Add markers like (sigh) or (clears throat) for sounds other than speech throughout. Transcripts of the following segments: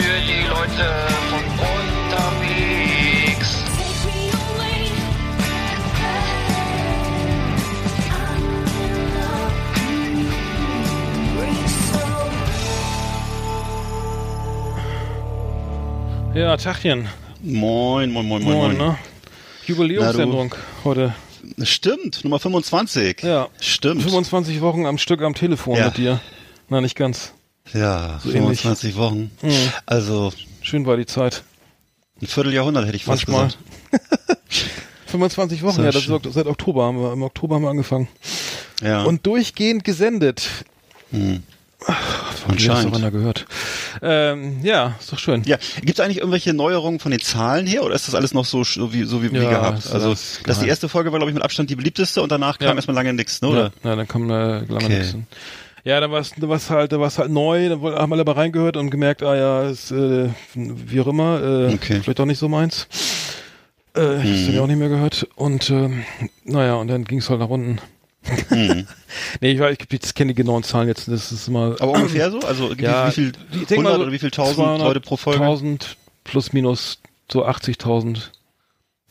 Für die Leute von unterwegs. Ja, Tachchen. Moin, moin, moin, moin, Moin, moin. ne? Jubiläumssendung heute. Stimmt, Nummer 25. Ja. Stimmt. 25 Wochen am Stück am Telefon Ja. mit dir. Na, nicht ganz. Ja, So ähnlich. 25 Wochen. Mhm. Also Schön war die Zeit. ein Vierteljahrhundert hätte ich fast Manchmal. gesagt. (laughs) 25 Wochen, Sehr ja, das ist seit Oktober haben wir, im Oktober haben wir angefangen. Ja. Und durchgehend gesendet. Hm. Anscheinend. Hat einer gehört. Ähm, ja, ist doch schön. Ja, gibt es eigentlich irgendwelche Neuerungen von den Zahlen her oder ist das alles noch so, so wie, so wie, wie Ja, gehabt? ist Also, das die geheim. erste Folge war, glaube ich, mit Abstand die beliebteste und danach kam Ja. erstmal lange nichts, ne? Ja, Oder? ja, dann kam äh, lange Okay. nichts. Ja, dann war es da war's halt, da war's halt neu, dann woll- haben alle mal reingehört und gemerkt, ah ja, ist, äh, wie auch immer, äh, Okay. vielleicht doch nicht so meins. Äh, Das Mhm. habe ich auch nicht mehr gehört. Und ähm, naja, und dann ging es halt nach unten. Mhm. (laughs) nee, ich, weiß, ich, ich kenne die genauen Zahlen jetzt. Das ist immer. Aber ungefähr so? Also wie, ja, wie viel ich denk mal 100 so oder wie viel tausend Leute pro Folge? 1000 plus minus so 80.000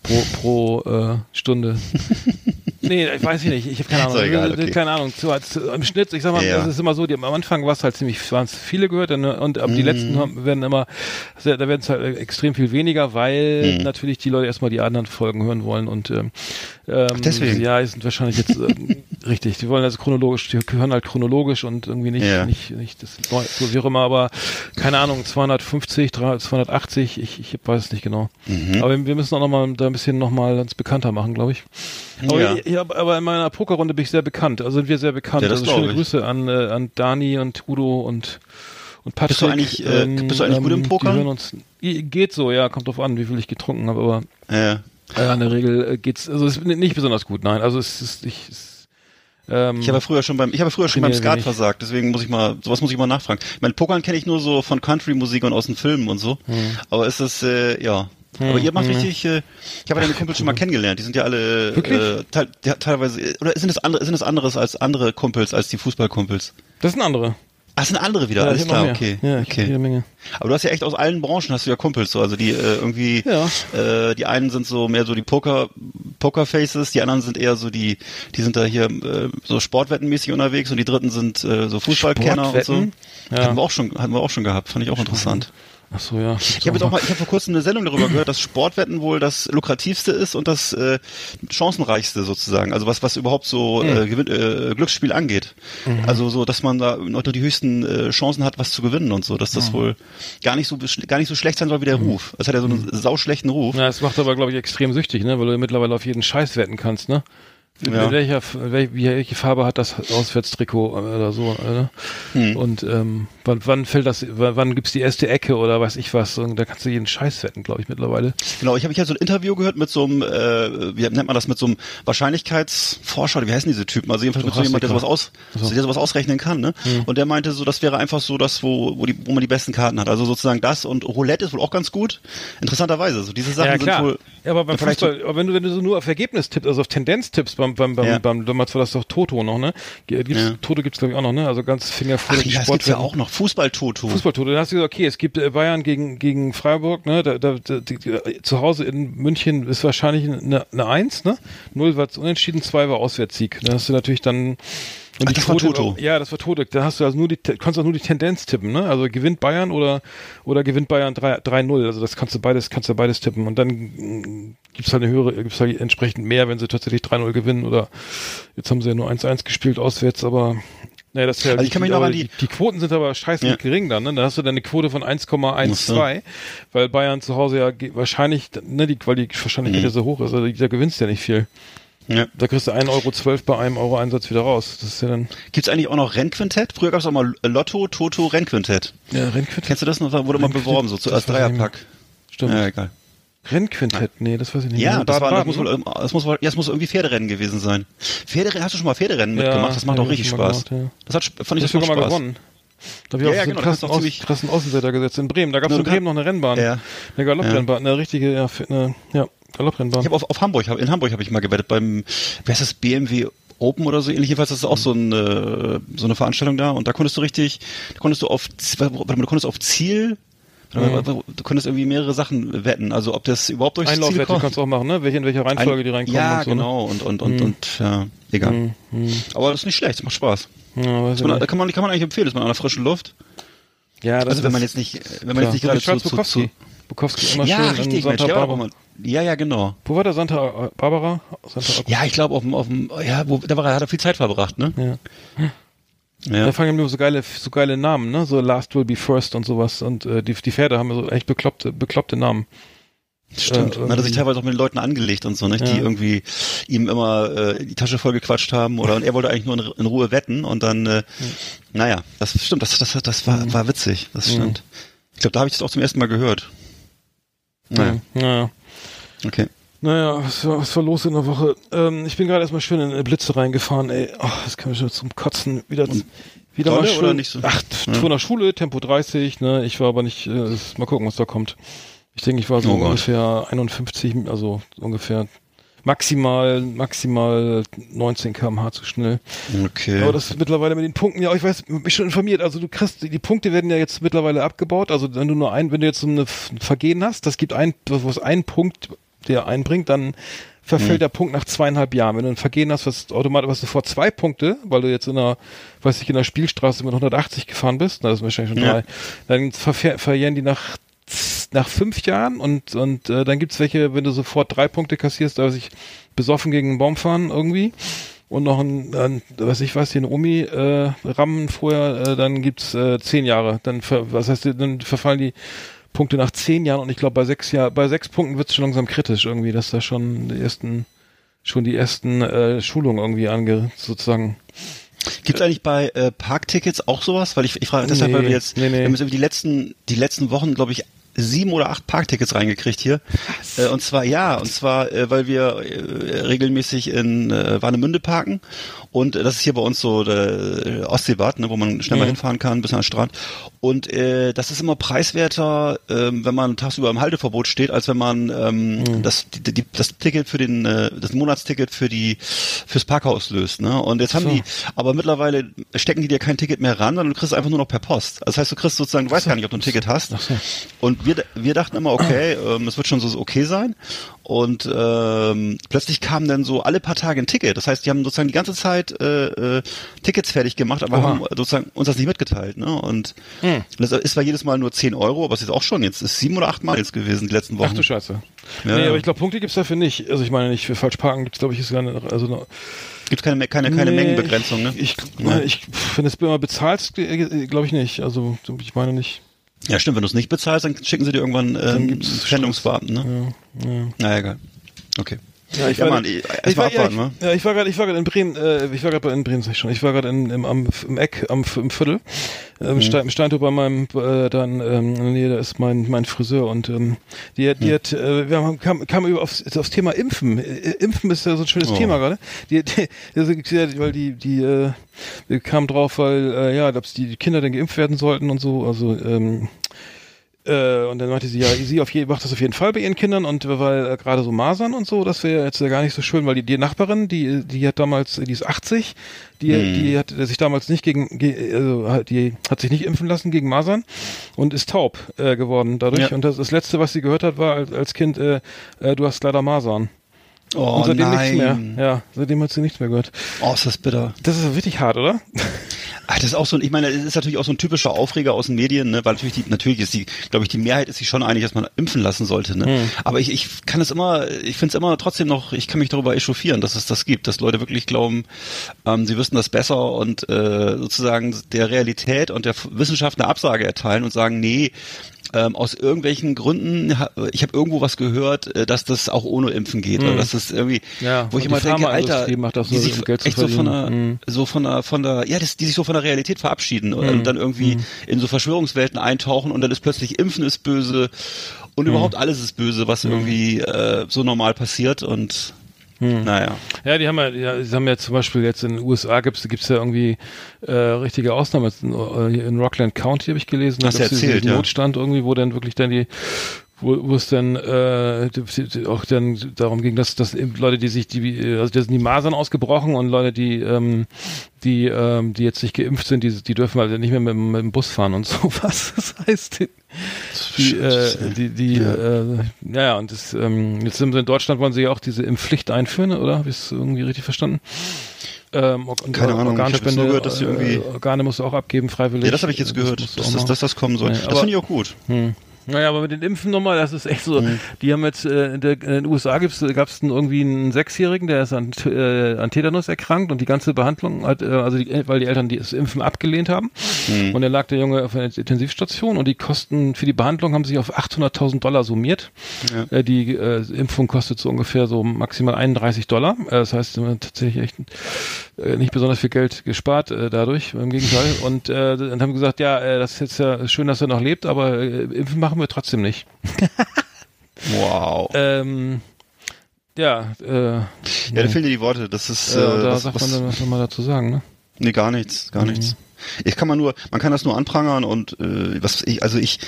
pro, pro äh, Stunde. (laughs) nee, ich weiß ich nicht. Ich habe keine Ahnung. Egal, Äh, okay. Keine Ahnung. So, als, Im Schnitt, ich sag mal, Ja. das ist immer so, die, am Anfang war es halt ziemlich, waren es viele gehört und, und aber die Mhm. letzten haben, werden immer, da werden es halt extrem viel weniger, weil Mhm. natürlich die Leute erstmal die anderen Folgen hören wollen und ähm, ähm, deswegen. ja, die sind wahrscheinlich jetzt ähm, (laughs) richtig. Die wollen also chronologisch, die hören halt chronologisch und irgendwie nicht, Ja. nicht, nicht das so wie auch immer, aber keine Ahnung, 250, 300, 280, ich, ich weiß es nicht genau. Mhm. Aber wir müssen auch noch mal da ein bisschen noch mal uns bekannter machen, glaube ich. Aber, Ja. ich, ich aber in meiner Pokerrunde bin ich sehr bekannt, also sind wir sehr bekannt. Ja, das also schöne ich. Grüße an, äh, an Dani und Udo und und Patrick. Bist du eigentlich, äh, bist du eigentlich gut im? Die hören uns, geht so, ja, kommt drauf an, wie viel ich getrunken habe, aber Ja. äh, in der Regel äh, geht's, also es ist nicht besonders gut, nein, also es ist, ich, es, ähm, Ich habe früher schon beim, ich habe früher schon beim Skat versagt, deswegen muss ich mal, sowas muss ich mal nachfragen. Ich meine, Pokern kenne ich nur so von Country-Musik und aus den Filmen und so. Aber ist das, äh, ja. Aber ihr macht hm. richtig, äh, ich habe ja deine Kumpels schon mal kennengelernt, die sind ja alle äh, ja, teilweise, oder sind das andere, sind das anderes als andere Kumpels, als die Fußballkumpels? das sind andere. Ach, sind andere wieder, Ja, alles klar, okay. Ja, hab jede okay. Menge. Aber du hast ja echt aus allen Branchen hast du ja Kumpels, so, also die äh, irgendwie, Ja. äh, die einen sind so mehr so die Poker, Pokerfaces, die anderen sind eher so die, die sind da hier äh, so sportwettenmäßig unterwegs und die dritten sind äh, so Fußballkenner und so. Ja. Hatten wir auch schon, hatten wir auch schon gehabt, fand ich auch interessant. Ach so, ja. Ich habe jetzt auch mal, ich habe vor kurzem eine Sendung darüber gehört, dass Sportwetten wohl das lukrativste ist und das äh, chancenreichste sozusagen. Also was was überhaupt so Hm. äh, Gewinn, äh, Glücksspiel angeht. Mhm. Also so, dass man da noch die höchsten äh, Chancen hat, was zu gewinnen und so. Dass Mhm. das wohl gar nicht so gar nicht so schlecht sein soll wie der Ruf. Es hat ja so einen sauschlechten Ruf. Ja, es macht aber, glaube ich, extrem süchtig, ne? Weil du mittlerweile auf jeden Scheiß wetten kannst, ne? Ja. Welcher, wel- wie- welche Farbe hat das Auswärtstrikot oder so, ne? Hm. Und ähm, wann, wann fällt das, wann, gibt's die erste Ecke oder weiß ich was? Und da kannst du jeden Scheiß wetten, glaube ich, mittlerweile. Genau, ich habe hab so ein Interview gehört mit so einem, äh, wie nennt man das, mit so einem Wahrscheinlichkeitsforscher, oder wie heißen diese Typen? Also jedenfalls mit so jemand, der sowas, aus, so. der sowas ausrechnen kann, ne? Und der meinte so, das wäre einfach so das, wo, wo, die, wo man die besten Karten hat. Also sozusagen das und Roulette ist wohl auch ganz gut. Interessanterweise, so diese Sachen ja, sind klar. wohl. ja, aber beim Fußball, aber wenn du, wenn du so nur auf Ergebnis tippst, also auf Tendenz tippst, beim, beim, beim, Ja. beim damals war das doch Toto noch, ne? G- Gibt's, Ja. Toto gibt's, glaube ich, auch noch, ne? Also ganz fingervoll Ach ja, das gibt's ja auch noch. Fußball-Toto. Fußballtote. Dann hast du gesagt, okay, es gibt äh, Bayern gegen, gegen Freiburg, ne? Da, da, da, die, die, zu Hause in München ist wahrscheinlich eine, eine Eins, ne? Null war unentschieden, zwei war Auswärtssieg. Da hast du natürlich dann. Und Ach, das war Toto. Ja, das war Toto. Da hast du also nur die, kannst auch nur die Tendenz tippen, ne? Also gewinnt Bayern oder, oder gewinnt Bayern 3 3-0. Also das kannst du beides, kannst du beides tippen. Und dann mm, gibt's halt eine höhere, gibt's halt entsprechend mehr, wenn sie tatsächlich 3-0 gewinnen oder jetzt haben sie ja nur 1-1 gespielt auswärts, aber Naja, das ist ja, Also ich kann mich noch an die- die Quoten sind aber scheiße Ja. gering dann, ne? Da hast du dann eine Quote von 1,12, weil Bayern zu Hause ja wahrscheinlich, ne, die, weil die Wahrscheinlichkeit Mhm. ja so hoch ist, also da gewinnst du ja nicht viel. Ja. Da kriegst du 1,12 Euro bei einem Euro Einsatz wieder raus. Das ist ja dann, Gibt's eigentlich auch noch Rennquintett? Früher gab's auch mal Lotto, Toto, Rennquintett. ja, Rennquintett. Kennst du das noch? Da wurde mal beworben, so zu, als Dreierpack. Stimmt. Ja, egal. Rennquintett, nee, das weiß ich nicht. Ja, das, war, das, muss wohl, das muss wohl, ja, das muss irgendwie Pferderennen gewesen sein. Pferderennen, hast du schon mal Pferderennen Ja, mitgemacht? Das macht hab auch ich richtig Spaß. gemacht, ja. Das hat, fand ich Das das sogar mal gewonnen. Da habe ich Ja, auch ja, genau, krassen, ist auch Aus, krassen Außenseiter gesetzt. In Bremen, da gab es in Bremen noch eine Rennbahn. Ja. Eine Galopprennbahn, eine richtige, ja, eine, ja, Galopprennbahn. Ich habe auf, auf Hamburg, in Hamburg habe ich mal gewettet beim, wie heißt das, BMW Open oder so ähnlich. Jedenfalls das ist auch so eine, so eine Veranstaltung da und da konntest du richtig, da konntest du auf, warte mal, du konntest auf Ziel, mal, du konntest irgendwie mehrere Sachen wetten. Also ob das überhaupt durchs Ziel Einlaufwette kommt. kannst du auch machen, ne? Welche, in welcher Reihenfolge die reinkommen Ja, und so. ne? genau. Und, und, und, und, ja, egal. Aber das ist nicht schlecht, das macht Spaß. Ja, man, kann man, kann man eigentlich empfehlen, ist man an der frischen Luft. ja, das Also wenn man jetzt nicht, wenn man jetzt nicht ja, gerade zu, zu, zu, Bukowski. Immer ja, schön richtig, Santa Mensch, Barbara. ja, ja, genau. Wo war der Santa Barbara? Santa Ja, ich glaube auf dem, auf dem, ja, wo, da war er, hat er viel Zeit verbracht, ne? Ja. Ja. Da fangen immer so geile, so geile Namen, ne? So Last Will Be First und sowas. Und äh, die, die Pferde haben so echt bekloppte, bekloppte Namen. Stimmt. Äh, Man hat sich teilweise auch mit den Leuten angelegt und so, nicht? Die Ja. irgendwie ihm immer äh, die Tasche voll gequatscht haben oder und er wollte eigentlich nur in, in Ruhe wetten und dann, äh, naja, das stimmt, das, das, das war, war witzig, das stimmt. Ich glaube, da habe ich das auch zum ersten Mal gehört. Naja, Naja. okay. Naja, was war, was war los in der Woche? Ähm, ich bin gerade erstmal schön in eine Blitze reingefahren, ey. Oh, das kann mich schon zum Kotzen wieder. wieder dolle mal schön. oder nicht so? Ach, Ja. vor der Schule, Tempo 30, ne? Ich war aber nicht, äh, mal gucken, was da kommt. Ich denke, ich war so Oh ungefähr 51, also ungefähr maximal, maximal 19 km/h zu schnell. Okay. Aber das ist mittlerweile mit den Punkten, ja, ich weiß, ich bin schon informiert. Also du kriegst, die Punkte werden ja jetzt mittlerweile abgebaut. Also wenn du nur ein, wenn du jetzt so ein Vergehen hast, das gibt ein, wo es einen Punkt, der einbringt, dann verfällt Mhm. der Punkt nach zweieinhalb Jahren. Wenn du ein Vergehen hast, was automatisch, was du vor zwei Punkte, weil du jetzt in einer, weiß ich, in einer Spielstraße mit 180 gefahren bist, na, das ist wahrscheinlich schon Ja. drei, dann verjähren die nach nach fünf Jahren und und äh, dann gibt's welche, wenn du sofort drei Punkte kassierst, da ich besoffen gegen einen Baum fahren irgendwie und noch ein, ein was ich weiß, eine Omi äh, rammen vorher, äh, dann gibt's äh, zehn Jahre. Dann ver, was heißt, dann verfallen die Punkte nach zehn Jahren und ich glaube bei sechs Jahr, bei sechs Punkten wird's schon langsam kritisch irgendwie, dass da schon die ersten schon die ersten äh, Schulungen irgendwie ange sozusagen Gibt's eigentlich bei äh, Parktickets auch sowas? Weil ich, ich frage deshalb, weil wir Nee, jetzt, nee, nee. wir haben jetzt irgendwie die letzten, die letzten Wochen, glaube ich, sieben oder acht Parktickets reingekriegt hier. Äh, und zwar ja, und zwar, äh, weil wir äh, regelmäßig in äh, Warnemünde parken und äh, das ist hier bei uns so der äh, Ostseebad, ne, wo man schnell mal Mhm. hinfahren kann bis an den Strand. Und äh, das ist immer preiswerter, ähm, wenn man tagsüber im Halteverbot steht, als wenn man ähm, Mhm. das, die, die, das Ticket für den, äh, das Monatsticket für die fürs Parkhaus löst. Ne? Und jetzt haben So. die, aber mittlerweile stecken die dir kein Ticket mehr ran, sondern du kriegst es einfach nur noch per Post. Das heißt, du kriegst sozusagen, du weißt gar nicht, ob du ein Ticket hast. Und wir, wir dachten immer, okay, ähm, es wird schon so okay sein. Und ähm, plötzlich kam dann so alle paar Tage ein Ticket. Das heißt, die haben sozusagen die ganze Zeit äh, äh, Tickets fertig gemacht, aber Oha. haben sozusagen uns das nicht mitgeteilt. Ne? Und Hm. das ist zwar jedes Mal nur 10 Euro, aber es ist auch schon jetzt, ist sieben oder acht Mal jetzt gewesen, die letzten Wochen. Ach du Scheiße. Ja, nee, ja. aber ich glaube, Punkte gibt's dafür nicht. Also ich meine nicht, für falsch parken gibt's glaube ich, ist gar nicht, also noch, Gibt keine, keine, keine Nee, Mengenbegrenzung, ne? Ich, ich, pff, wenn du es immer bezahlst, glaube ich nicht. Also ich meine nicht. Ja, stimmt, wenn du es nicht bezahlst, dann schicken sie dir irgendwann äh, gibt's Sendungsbeamten, ne? Ja, ja. Na egal. Okay. Ja, ich Ja, war, Mann, ich, ich- war, ja, abwarten, ich, ne? ja, ich war gerade, ich war gerade in Bremen, äh, ich war gerade in Bremen, sag ich schon. Ich war gerade im, am, im Eck, am, im Viertel, äh, Mhm. im Stein, Steintor bei meinem, äh, dann, ähm, Nähe, da ist mein, mein Friseur und, ähm, die hat, die Mhm. hat, äh, wir haben, kam, kam über aufs, aufs Thema Impfen. Äh, Impfen ist ja so ein schönes Oh. Thema gerade. Die, die, die, weil die, die, äh, wir kamen drauf, weil, äh, ja, ob die Kinder denn geimpft werden sollten und so, also, ähm, äh, und dann meinte sie, ja, sie auf jeden, macht das auf jeden Fall bei ihren Kindern und weil äh, gerade so Masern und so, das wäre jetzt ja gar nicht so schön, weil die, die Nachbarin, die, die hat damals, die ist 80, die, die hat sich damals nicht gegen, ge, also die hat sich nicht impfen lassen gegen Masern und ist taub äh, geworden dadurch. Ja. Und das, das letzte, was sie gehört hat, war als, als Kind, äh, äh, du hast leider Masern. Oh und seitdem nein. nichts mehr. Ja, seitdem hat sie nichts mehr gehört. Oh, ist das bitter. Das ist wirklich hart, oder? Ach, das ist auch so ein, ich meine, das ist natürlich auch so ein typischer Aufreger aus den Medien, ne? weil natürlich die, natürlich ist die, glaube ich, die Mehrheit ist sich schon einig, dass man impfen lassen sollte, ne? Hm. Aber ich, ich kann es immer, ich finde es immer trotzdem noch, ich kann mich darüber echauffieren, dass es das gibt, dass Leute wirklich glauben, ähm, sie wüssten das besser und äh, sozusagen der Realität und der Wissenschaft eine Absage erteilen und sagen, nee, ähm, aus irgendwelchen Gründen, ich habe irgendwo was gehört, äh, dass das auch ohne Impfen geht. Oder dass das irgendwie. Ja, wo ich immer denke, Alter, die sich um echt so von der. Mhm. so von der, von der, ja, das, die sich so von der Realität verabschieden Mhm. und dann irgendwie in so Verschwörungswelten eintauchen und dann ist plötzlich Impfen ist böse und Mhm. überhaupt alles ist böse, was irgendwie äh, so normal passiert und Mhm. naja. Ja, die haben ja, ja, die haben ja zum Beispiel jetzt in den USA gibt's gibt's ja irgendwie äh, richtige Ausnahmen. In, äh, in Rockland County habe ich gelesen, da du gibt's diesen ja. Notstand irgendwie, wo dann wirklich dann die wo, wo es dann äh, die- die- auch dann darum ging, dass, dass Leute, die sich die also da sind die Masern ausgebrochen und Leute, die ähm, die ähm, die jetzt nicht geimpft sind, die die dürfen halt nicht mehr mit, dem- mit dem Bus fahren und (laughs) sowas. Das heißt, die, äh, die, die, ja. Äh, ja, und das, ähm, jetzt sind sie in Deutschland wollen sie ja auch diese Impfpflicht einführen, oder? Habe ich es irgendwie richtig verstanden? Ähm, Keine Ahnung, ich Organspende, nur gehört, dass sie irgendwie- äh, Organe musst du auch abgeben, freiwillig. Ja, das habe ich jetzt gehört, musst du dass das, dass das kommen soll. Nee, das finde ich auch gut. Hm. Naja, aber mit den Impfen nochmal, das ist echt so. Die haben jetzt, äh, in, der, in den USA gab's einen, irgendwie einen Sechsjährigen, der ist an, äh, an Tetanus erkrankt und die ganze Behandlung hat, äh, also die, weil die Eltern das Impfen abgelehnt haben. Und dann lag der Junge auf einer Intensivstation und die Kosten für die Behandlung haben sich auf 800.000 Dollar summiert. Äh, die äh, Impfung kostet so ungefähr so maximal 31 Dollar. Äh, das heißt, tatsächlich echt äh, nicht besonders viel Geld gespart äh, dadurch, im Gegenteil. Und äh, dann haben wir gesagt, ja, äh, das ist jetzt ja schön, dass er noch lebt, aber äh, impfen machen wir trotzdem nicht. (laughs) Wow. Ähm, ja, äh, ja, da fehlen dir die Worte. Das ist, äh, da was, sagt was, man dann, was soll man dazu sagen, ne? Nee, gar nichts, gar nichts. Ich kann man nur, man kann das nur anprangern und äh, was ich, also ich,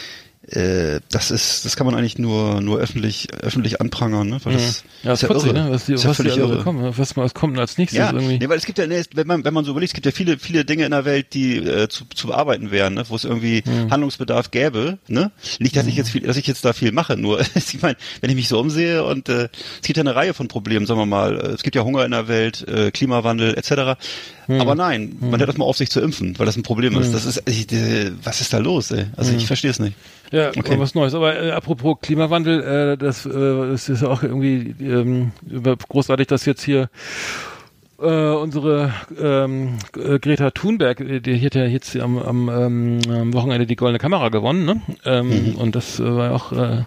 das ist, das kann man eigentlich nur, nur öffentlich, öffentlich anprangern, ne? Weil das Ja, das ist ist putzig, irre. ne? Was die, ist ja was alle irre. kommen, was, was kommt denn als nächstes Ja, irgendwie? nee, weil es gibt ja, nee, wenn man, wenn man so überlegt, es gibt ja viele, viele Dinge in der Welt, die äh, zu, zu bearbeiten wären, ne? wo es irgendwie Hm. Handlungsbedarf gäbe, ne? Nicht, dass ich jetzt viel, dass ich jetzt da viel mache, nur, (laughs) ich meine, wenn ich mich so umsehe und äh, es gibt ja eine Reihe von Problemen, sagen wir mal, äh, es gibt ja Hunger in der Welt, äh, Klimawandel etc. Hm. Aber nein, man hört das mal auf, sich zu impfen, weil das ein Problem ist. Das ist, ich, äh, was ist da los, ey? Also Hm. ich verstehe es nicht. Ja, Okay. was Neues. Aber äh, apropos Klimawandel, äh, das, äh, das ist ja auch irgendwie ähm, großartig, dass jetzt hier äh, unsere ähm, äh, Greta Thunberg, äh, die hat ja jetzt am, am, ähm, am Wochenende die Goldene Kamera gewonnen, ne? Ähm, Und das äh, war ja auch äh,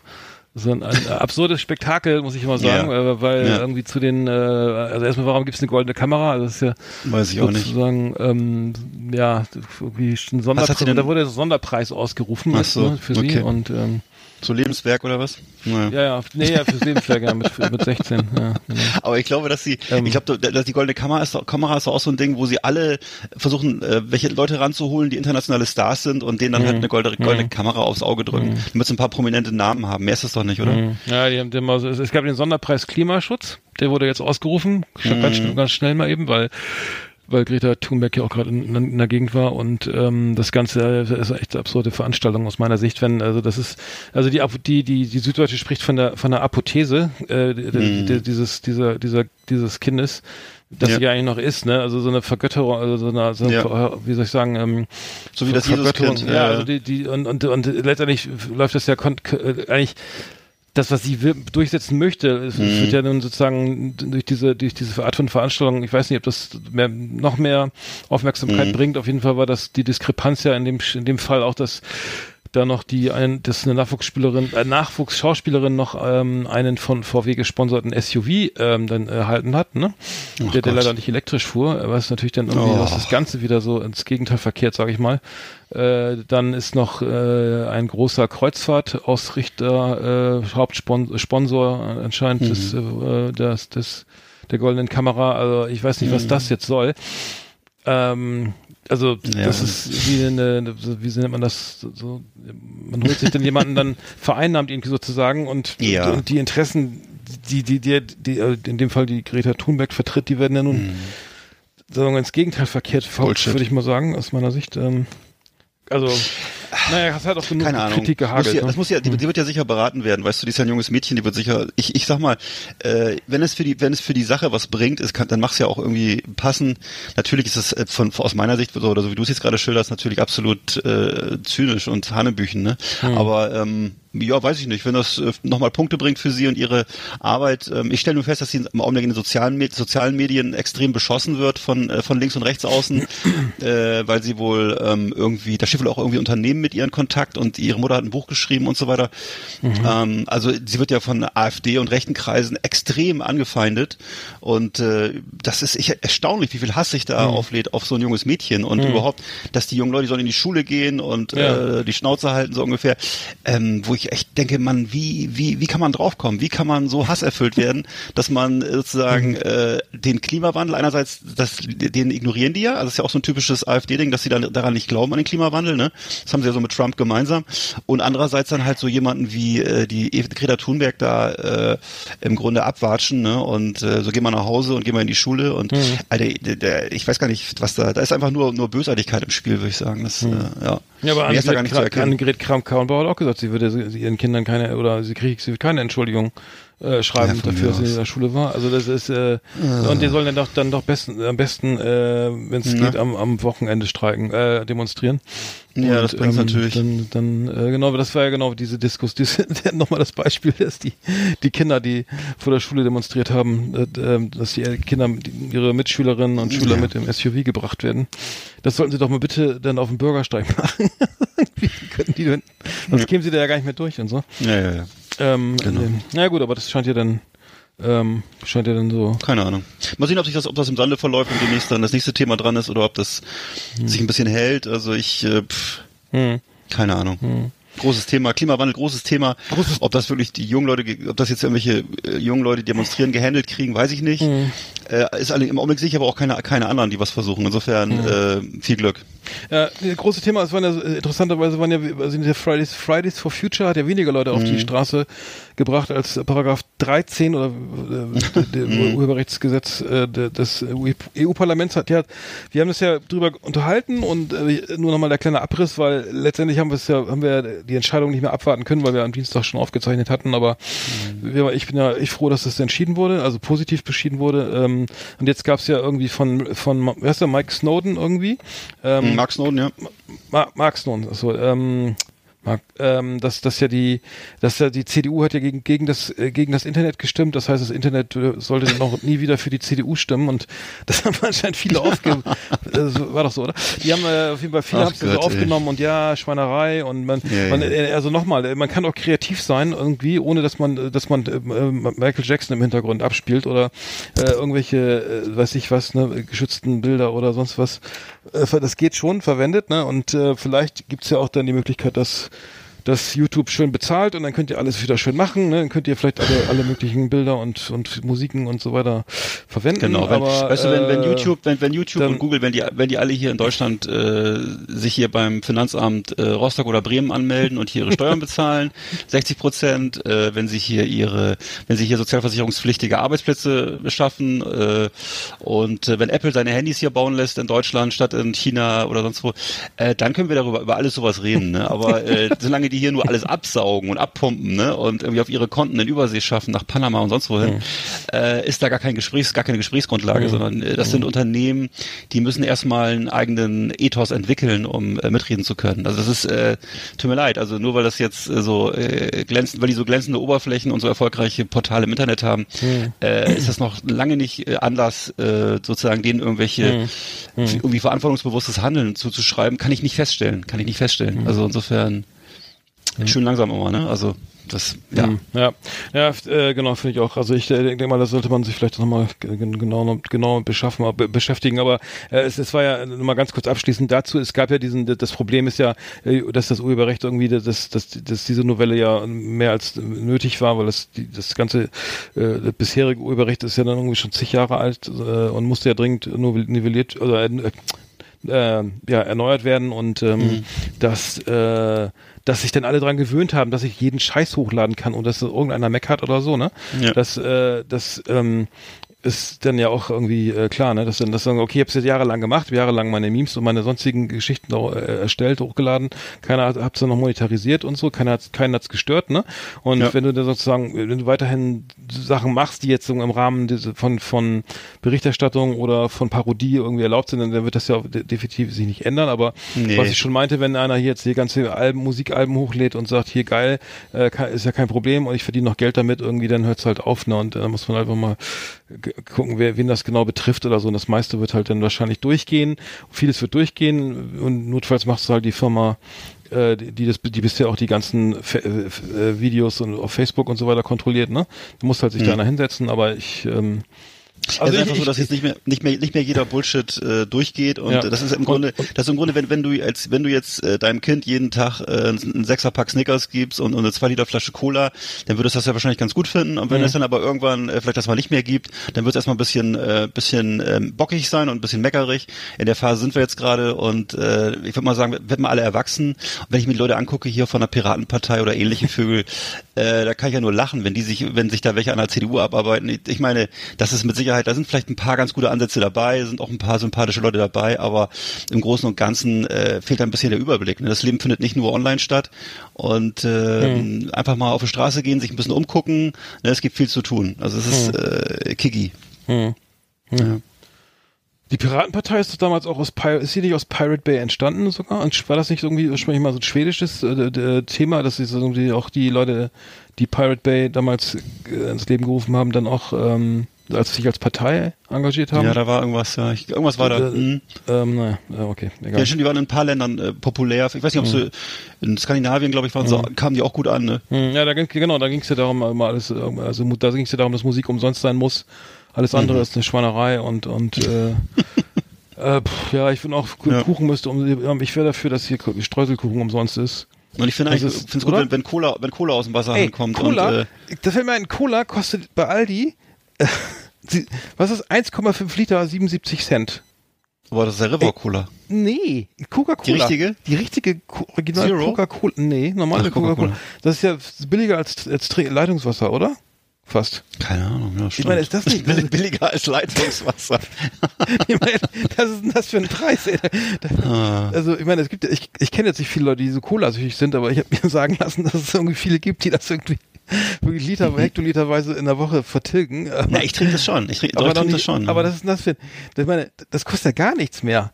so ein, ein absurdes Spektakel, muss ich immer sagen, Ja. äh, weil Ja. irgendwie zu den, äh, also erstmal, warum gibt es eine goldene Kamera? Also das ist ja Weiß ich auch nicht. sozusagen, ähm, ja, irgendwie ein Sonderpreis, da wurde der Sonderpreis ausgerufen so, ne, für okay. sie und ähm, So Lebenswerk oder was? Naja. ja, ja, nee, ja, fürs Lebenswerk, ja, mit, mit 16, ja, genau. Aber ich glaube, dass sie, Ähm. ich glaube, dass die goldene Kamera ist, Kamera ist auch so ein Ding, wo sie alle versuchen, äh, welche Leute ranzuholen, die internationale Stars sind und denen dann Mhm. halt eine goldene, goldene Kamera aufs Auge drücken, damit sie ein paar prominente Namen haben. Mehr ist das doch nicht, oder? Ja, die haben, haben also, es gab den Sonderpreis Klimaschutz, der wurde jetzt ausgerufen, ganz, schnell- ganz schnell mal eben, weil weil Greta Thunberg ja auch gerade in, in der Gegend war und ähm, das Ganze ist echt eine absurde Veranstaltung aus meiner Sicht, wenn also das ist also die die die die Süddeutsche spricht von der von der Apothese äh, die- die- die- dieses dieser dieser dieses Kindes das Ja. sie ja eigentlich noch ist, ne? Also so eine Vergötterung, also so eine, so eine Ja. wie soll ich sagen, ähm, So wie das Vergötterung. Jesuskind. Ja, äh, also die, die und, und, und letztendlich läuft das ja äh, eigentlich das, was sie durchsetzen möchte, es Mhm. wird ja nun sozusagen durch diese, durch diese Art von Veranstaltung, ich weiß nicht, ob das mehr, noch mehr Aufmerksamkeit Mhm. bringt. Auf jeden Fall war das die Diskrepanz ja in dem, in dem Fall auch, dass da noch die, ein, dass eine Nachwuchsspielerin, äh, Nachwuchsschauspielerin noch ähm, einen von VW gesponserten SUV ähm, dann erhalten hat, ne? der, der Gott. leider nicht elektrisch fuhr, was natürlich dann irgendwie Oh. was das Ganze wieder so ins Gegenteil verkehrt, sage ich mal. Äh, dann ist noch äh, ein großer Kreuzfahrtausrichter, äh, Hauptsponsor Sponsor anscheinend Mhm. des, äh, des, des, der goldenen Kamera. Also ich weiß nicht, Mhm. was das jetzt soll. Ähm, also Ja. das ist wie eine, wie nennt man das? So- man holt sich dann jemanden dann vereinnahmt irgendwie sozusagen und, Ja. und die Interessen, die, die, die, die, äh, in dem Fall die Greta Thunberg vertritt, die werden ja nun sagen wir, ins Gegenteil verkehrt, würde ich mal sagen, aus meiner Sicht. Ähm, also naja, hast halt auch genug keine Ahnung. Kritik muss gehagelt. ja, ne? das muss ja, die, die wird ja sicher beraten werden, weißt du, die ist ja ein junges Mädchen, die wird sicher, ich, ich sag mal, äh, wenn es für die, wenn es für die Sache was bringt, ist, kann, dann mach's ja auch irgendwie passen. Natürlich ist es äh, von, aus meiner Sicht so, oder so wie du es jetzt gerade schilderst, natürlich absolut äh, zynisch und Hanebüchen, ne? Hm. Aber ähm, ja, weiß ich nicht, wenn das äh, nochmal Punkte bringt für sie und ihre Arbeit. Ähm, ich stelle nur fest, dass sie im Augenblick in den sozialen, Med sozialen Medien extrem beschossen wird von, äh, von links und rechts außen, (clears throat) äh, weil sie wohl ähm, irgendwie, da steht wohl auch irgendwie Unternehmen mit ihren Kontakt und ihre Mutter hat ein Buch geschrieben und so weiter. Ähm, also sie wird ja von AfD und rechten Kreisen extrem angefeindet und äh, das ist ich, erstaunlich, wie viel Hass sich da auflädt auf so ein junges Mädchen und überhaupt, dass die jungen Leute sollen in die Schule gehen und Ja. äh, die Schnauze halten so ungefähr, ähm, wo ich echt denke, man, wie wie wie kann man draufkommen? Wie kann man so hasserfüllt werden, dass man äh, sozusagen äh, den Klimawandel einerseits, das, den ignorieren die ja, also das ist ja auch so ein typisches AfD-Ding, dass sie dann daran nicht glauben an den Klimawandel, ne? Das haben sie ja so mit Trump gemeinsam. Und andererseits dann halt so jemanden wie äh, die E- Greta Thunberg da äh, im Grunde abwatschen, ne? Und äh, so gehen wir nach Hause und gehen wir in die Schule und Alter, der, der, ich weiß gar nicht, was da, da ist einfach nur nur Bösartigkeit im Spiel, würde ich sagen. Das, äh, ja. Ja, aber da gar nicht zu Annegret, erkennen. Annegret Kramp-Karrenbauer hat auch gesagt, sie würde ihren Kindern keine, oder sie kriegt sie keine Entschuldigung äh, schreiben Ja, dafür, dass sie in der Schule war. Also das ist, äh, und die sollen dann doch, dann doch besten, am besten, äh, wenn es geht, am, am Wochenende streiken, äh, demonstrieren. Ja, das bringt's natürlich. Dann, dann äh, genau, das war ja genau diese Diskus, diese, (laughs) nochmal das Beispiel, dass die, die Kinder, die vor der Schule demonstriert haben, äh, äh, dass die Kinder, die, ihre Mitschülerinnen und Schüler Ja. mit dem SUV gebracht werden. Das sollten sie doch mal bitte dann auf dem Bürgersteig (laughs) machen. (laughs) Die denn, sonst kämen sie da ja gar nicht mehr durch und so. Ja, ja, ja. Ähm, Genau. äh, na gut, aber das scheint ja dann, ähm, scheint ja dann so. Keine Ahnung. Mal sehen, ob sich das, ob das im Sande verläuft und demnächst dann das nächste Thema dran ist oder ob das sich ein bisschen hält. Also ich, äh, pff, Hm. keine Ahnung. Großes Thema, Klimawandel, großes Thema. ob das wirklich die jungen Leute, ob das jetzt irgendwelche äh, jungen Leute demonstrieren, gehandelt kriegen, weiß ich nicht. Äh, ist alle, im Augenblick sicher, aber auch keine, keine anderen, die was versuchen. Insofern äh, viel Glück. Ja, das große Thema, es waren ja äh, interessanterweise waren ja also der Fridays, Fridays for Future hat ja weniger Leute auf die Straße gebracht als Paragraph 13 oder äh, der (laughs) Urheberrechtsgesetz äh, des EU-Parlaments hat ja, wir haben das ja drüber unterhalten und äh, nur nochmal der kleine Abriss, weil letztendlich haben wir es ja, haben wir ja die Entscheidung nicht mehr abwarten können, weil wir am Dienstag schon aufgezeichnet hatten, aber wir, ich bin ja echt froh, dass das entschieden wurde, also positiv beschieden wurde. Ähm, und jetzt gab es ja irgendwie von, von, wer ist der, Mike Snowden irgendwie? Ähm, Mark Snowden, ja. Ma Mark Snowden, also, ähm, Mark, ähm, dass, dass ja die, dass ja die CDU hat ja gegen, gegen das, äh, gegen das Internet gestimmt. Das heißt, das Internet äh, sollte dann auch nie wieder für die CDU stimmen und (laughs) das haben anscheinend viele aufge, (laughs) äh, so- war doch so, oder? Die haben äh, auf jeden Fall viele haben es so Gott, ey. aufgenommen und ja, Schweinerei und man, Ja, man ja. äh, also nochmal, äh, man kann auch kreativ sein irgendwie, ohne dass man, äh, dass man äh, Michael Jackson im Hintergrund abspielt oder äh, irgendwelche, äh, weiß ich was, ne, geschützten Bilder oder sonst was. Äh, das geht schon, verwendet, ne? Und äh, vielleicht gibt's ja auch dann die Möglichkeit, dass dass YouTube schön bezahlt und dann könnt ihr alles wieder schön machen, ne? Dann könnt ihr vielleicht alle, alle möglichen Bilder und, und Musiken und so weiter verwenden. Genau, wenn, aber, weißt du, wenn, wenn äh, YouTube, wenn, wenn YouTube dann- und Google, wenn die, wenn die alle hier in Deutschland äh, sich hier beim Finanzamt äh, Rostock oder Bremen anmelden und hier ihre Steuern (laughs) bezahlen, 60 Prozent, äh, wenn sie hier ihre, wenn sie hier sozialversicherungspflichtige Arbeitsplätze schaffen äh, und äh, wenn Apple seine Handys hier bauen lässt in Deutschland statt in China oder sonst wo, äh, dann können wir darüber über alles sowas reden. Ne? Aber äh, (laughs) solange die hier nur alles absaugen und abpumpen ne? und irgendwie auf ihre Konten in Übersee schaffen nach Panama und sonst wohin, äh, ist da gar kein Gesprächs, gar keine Gesprächsgrundlage, sondern äh, das sind Unternehmen, die müssen erstmal einen eigenen Ethos entwickeln, um äh, mitreden zu können. Also das ist, äh, tut mir leid, also nur weil das jetzt äh, so äh, glänzend, weil die so glänzende Oberflächen und so erfolgreiche Portale im Internet haben, äh, ist das noch lange nicht äh, Anlass, äh, sozusagen denen irgendwelche irgendwie verantwortungsbewusstes Handeln zuzuschreiben, kann ich nicht feststellen, kann ich nicht feststellen. Also insofern schön langsam immer, ne? Also das, ja. Hm, Ja, ja, äh, genau, finde ich auch. Also ich äh, denke mal, da sollte man sich vielleicht nochmal genau, genau beschaffen, be beschäftigen. Aber äh, es, es war ja nur mal ganz kurz abschließend dazu. Es gab ja diesen, das Problem ist ja, äh, dass das Urheberrecht irgendwie, dass, dass, dass diese Novelle ja mehr als nötig war, weil das, die, das ganze äh, das bisherige Urheberrecht ist ja dann irgendwie schon zig Jahre alt äh, und musste ja dringend nivelliert oder äh, äh, ja, erneuert werden und ähm, Mhm. dass, äh, dass sich dann alle dran gewöhnt haben, dass ich jeden Scheiß hochladen kann und dass irgendeiner hat oder so, ne? Ja. Dass, äh, dass, ähm, ist dann ja auch irgendwie äh, klar, ne? Dass dann das sagen, okay, ich habe es jetzt jahrelang gemacht, jahrelang meine Memes und meine sonstigen Geschichten auch, äh, erstellt, hochgeladen. Keiner hat hab's dann noch monetarisiert und so, keiner hat's, keinen hat's gestört, ne? Und Ja. wenn du dann sozusagen, wenn du weiterhin Sachen machst, die jetzt so im Rahmen von von Berichterstattung oder von Parodie irgendwie erlaubt sind, dann wird das ja definitiv sich nicht ändern. Aber Nee. was ich schon meinte, wenn einer hier jetzt hier ganze Alben, Musikalben hochlädt und sagt, hier geil, äh, ist ja kein Problem und ich verdiene noch Geld damit, irgendwie, dann hört's halt auf, ne? Und dann muss man einfach mal gucken, wer, wen das genau betrifft oder so. Und das meiste wird halt dann wahrscheinlich durchgehen. Vieles wird durchgehen und notfalls machst du halt die Firma, äh, die, die das, die bisher auch die ganzen Fe äh, äh, Videos und auf Facebook und so weiter kontrolliert, ne? Da muss halt sich da einer hinsetzen, aber ich, ähm, Also es ist einfach so, dass jetzt nicht mehr, nicht mehr, nicht mehr jeder Bullshit äh, durchgeht und Ja. das ist im Grunde, das ist im Grunde, wenn, wenn du als, wenn du jetzt äh, deinem Kind jeden Tag äh, einen Sechserpack Snickers gibst und, und eine zwei Liter Flasche Cola, dann würdest du das ja wahrscheinlich ganz gut finden. Und wenn Mhm. es dann aber irgendwann äh, vielleicht das mal nicht mehr gibt, dann wird es erstmal ein bisschen, äh, bisschen ähm, bockig sein und ein bisschen meckerig. In der Phase sind wir jetzt gerade und äh, ich würde mal sagen, werden wir alle erwachsen. Und wenn ich mir die Leute angucke hier von der Piratenpartei oder ähnliche Vögel, (laughs) äh, da kann ich ja nur lachen, wenn die sich, wenn sich da welche an der CDU abarbeiten. Ich, ich meine, das ist mit Sicherheit, da sind vielleicht ein paar ganz gute Ansätze dabei, sind auch ein paar sympathische Leute dabei, aber im Großen und Ganzen äh, fehlt da ein bisschen der Überblick. Ne? Das Leben findet nicht nur online statt und äh, einfach mal auf die Straße gehen, sich ein bisschen umgucken. Ne? Es gibt viel zu tun. Also es ist äh, Kiki. Die Piratenpartei ist doch damals auch aus Pir ist sie nicht aus Pirate Bay entstanden sogar? Und war das nicht irgendwie ursprünglich mal so ein schwedisches äh, Thema, dass sie so irgendwie auch die Leute, die Pirate Bay damals äh, ins Leben gerufen haben, dann auch ähm, als sich als Partei engagiert haben? Ja, da war irgendwas, ja. Ich, irgendwas war da. Äh, Hm. ähm, naja, ja, okay, egal. Ja, stimmt, die waren in ein paar Ländern äh, populär. Ich weiß nicht, ob sie in Skandinavien, glaube ich, waren sie, kamen die auch gut an. Ne? Hm, Ja, da genau, da ging es ja darum, immer alles, äh, also da ging es ja darum, dass Musik umsonst sein muss. Alles andere ist eine Schweinerei und und äh, (laughs) äh, pff, ja, ich finde auch Ja. Kuchen müsste um, ich wäre dafür, dass hier Ku- Streuselkuchen umsonst ist. Und ich finde eigentlich, finde es gut, wenn, wenn Cola, wenn Cola aus dem Wasserhahn kommt Cola, und äh, da fällt mir ein, Cola kostet bei Aldi, äh, sie- (laughs) was ist 1,5 Liter 77 Cent. aber das ist der River Cola. Nee, Coca-Cola. Die richtige? Die richtige Co Original? Coca-Cola. Nee, normale Coca-Cola. Coca-Cola. Das ist ja billiger als, als Leitungswasser, oder? Fast. Keine Ahnung, ja, stimmt. meine, ist das nicht- Bill- (laughs) billiger als Leitungswasser? (laughs) ich meine, was ist denn das für ein Preis? Ey? Ah. Also ich meine, es gibt, ich, ich kenne jetzt nicht viele Leute, die so Cola-süchtig sind, aber ich habe mir sagen lassen, dass es irgendwie viele gibt, die das irgendwie wirklich Liter, Hektoliterweise in der Woche vertilgen. Na, ich trinke das schon. Ich trinke, aber, ich trinke nicht, das schon. aber was ist das für, ich meine, das kostet ja gar nichts mehr.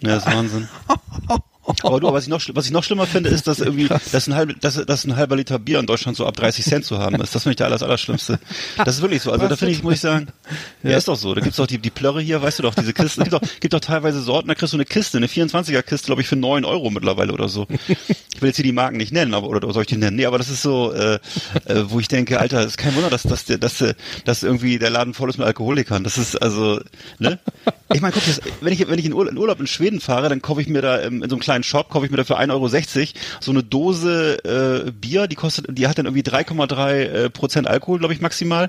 ja, das ist Wahnsinn. (laughs) Aber du, was ich noch, was ich noch schlimmer finde, ist, dass (laughs) irgendwie, dass ein, halb, dass, dass ein halber Liter Bier in Deutschland so ab 30 Cent zu haben ist. Das finde ich der alles, Allerschlimmste. Das ist wirklich so. Also Was da finde ich, muss ich sagen, (laughs) ja. ist doch so. Da gibt's doch die, die Plörre hier, weißt du doch, diese Kisten. Es gibt doch, gibt doch teilweise Sorten, da kriegst du eine Kiste, eine 24er Kiste, glaube ich, für 9 Euro mittlerweile oder so. (laughs) Ich will jetzt hier die Marken nicht nennen, aber, oder, oder soll ich die nennen? Nee, aber das ist so, äh, äh, wo ich denke, Alter, ist kein Wunder, dass, dass, der- dass, dass irgendwie der Laden voll ist mit Alkoholikern. Das ist also, ne? Ich meine, guck, das, wenn ich, wenn ich in Urlaub, in Urlaub in Schweden fahre, dann kaufe ich mir da ähm, in so einem kleinen Shop, kaufe ich mir da für 1,60 Euro so eine Dose äh, Bier, die kostet, die hat dann irgendwie 3,3 äh, Prozent Alkohol, glaube ich, maximal.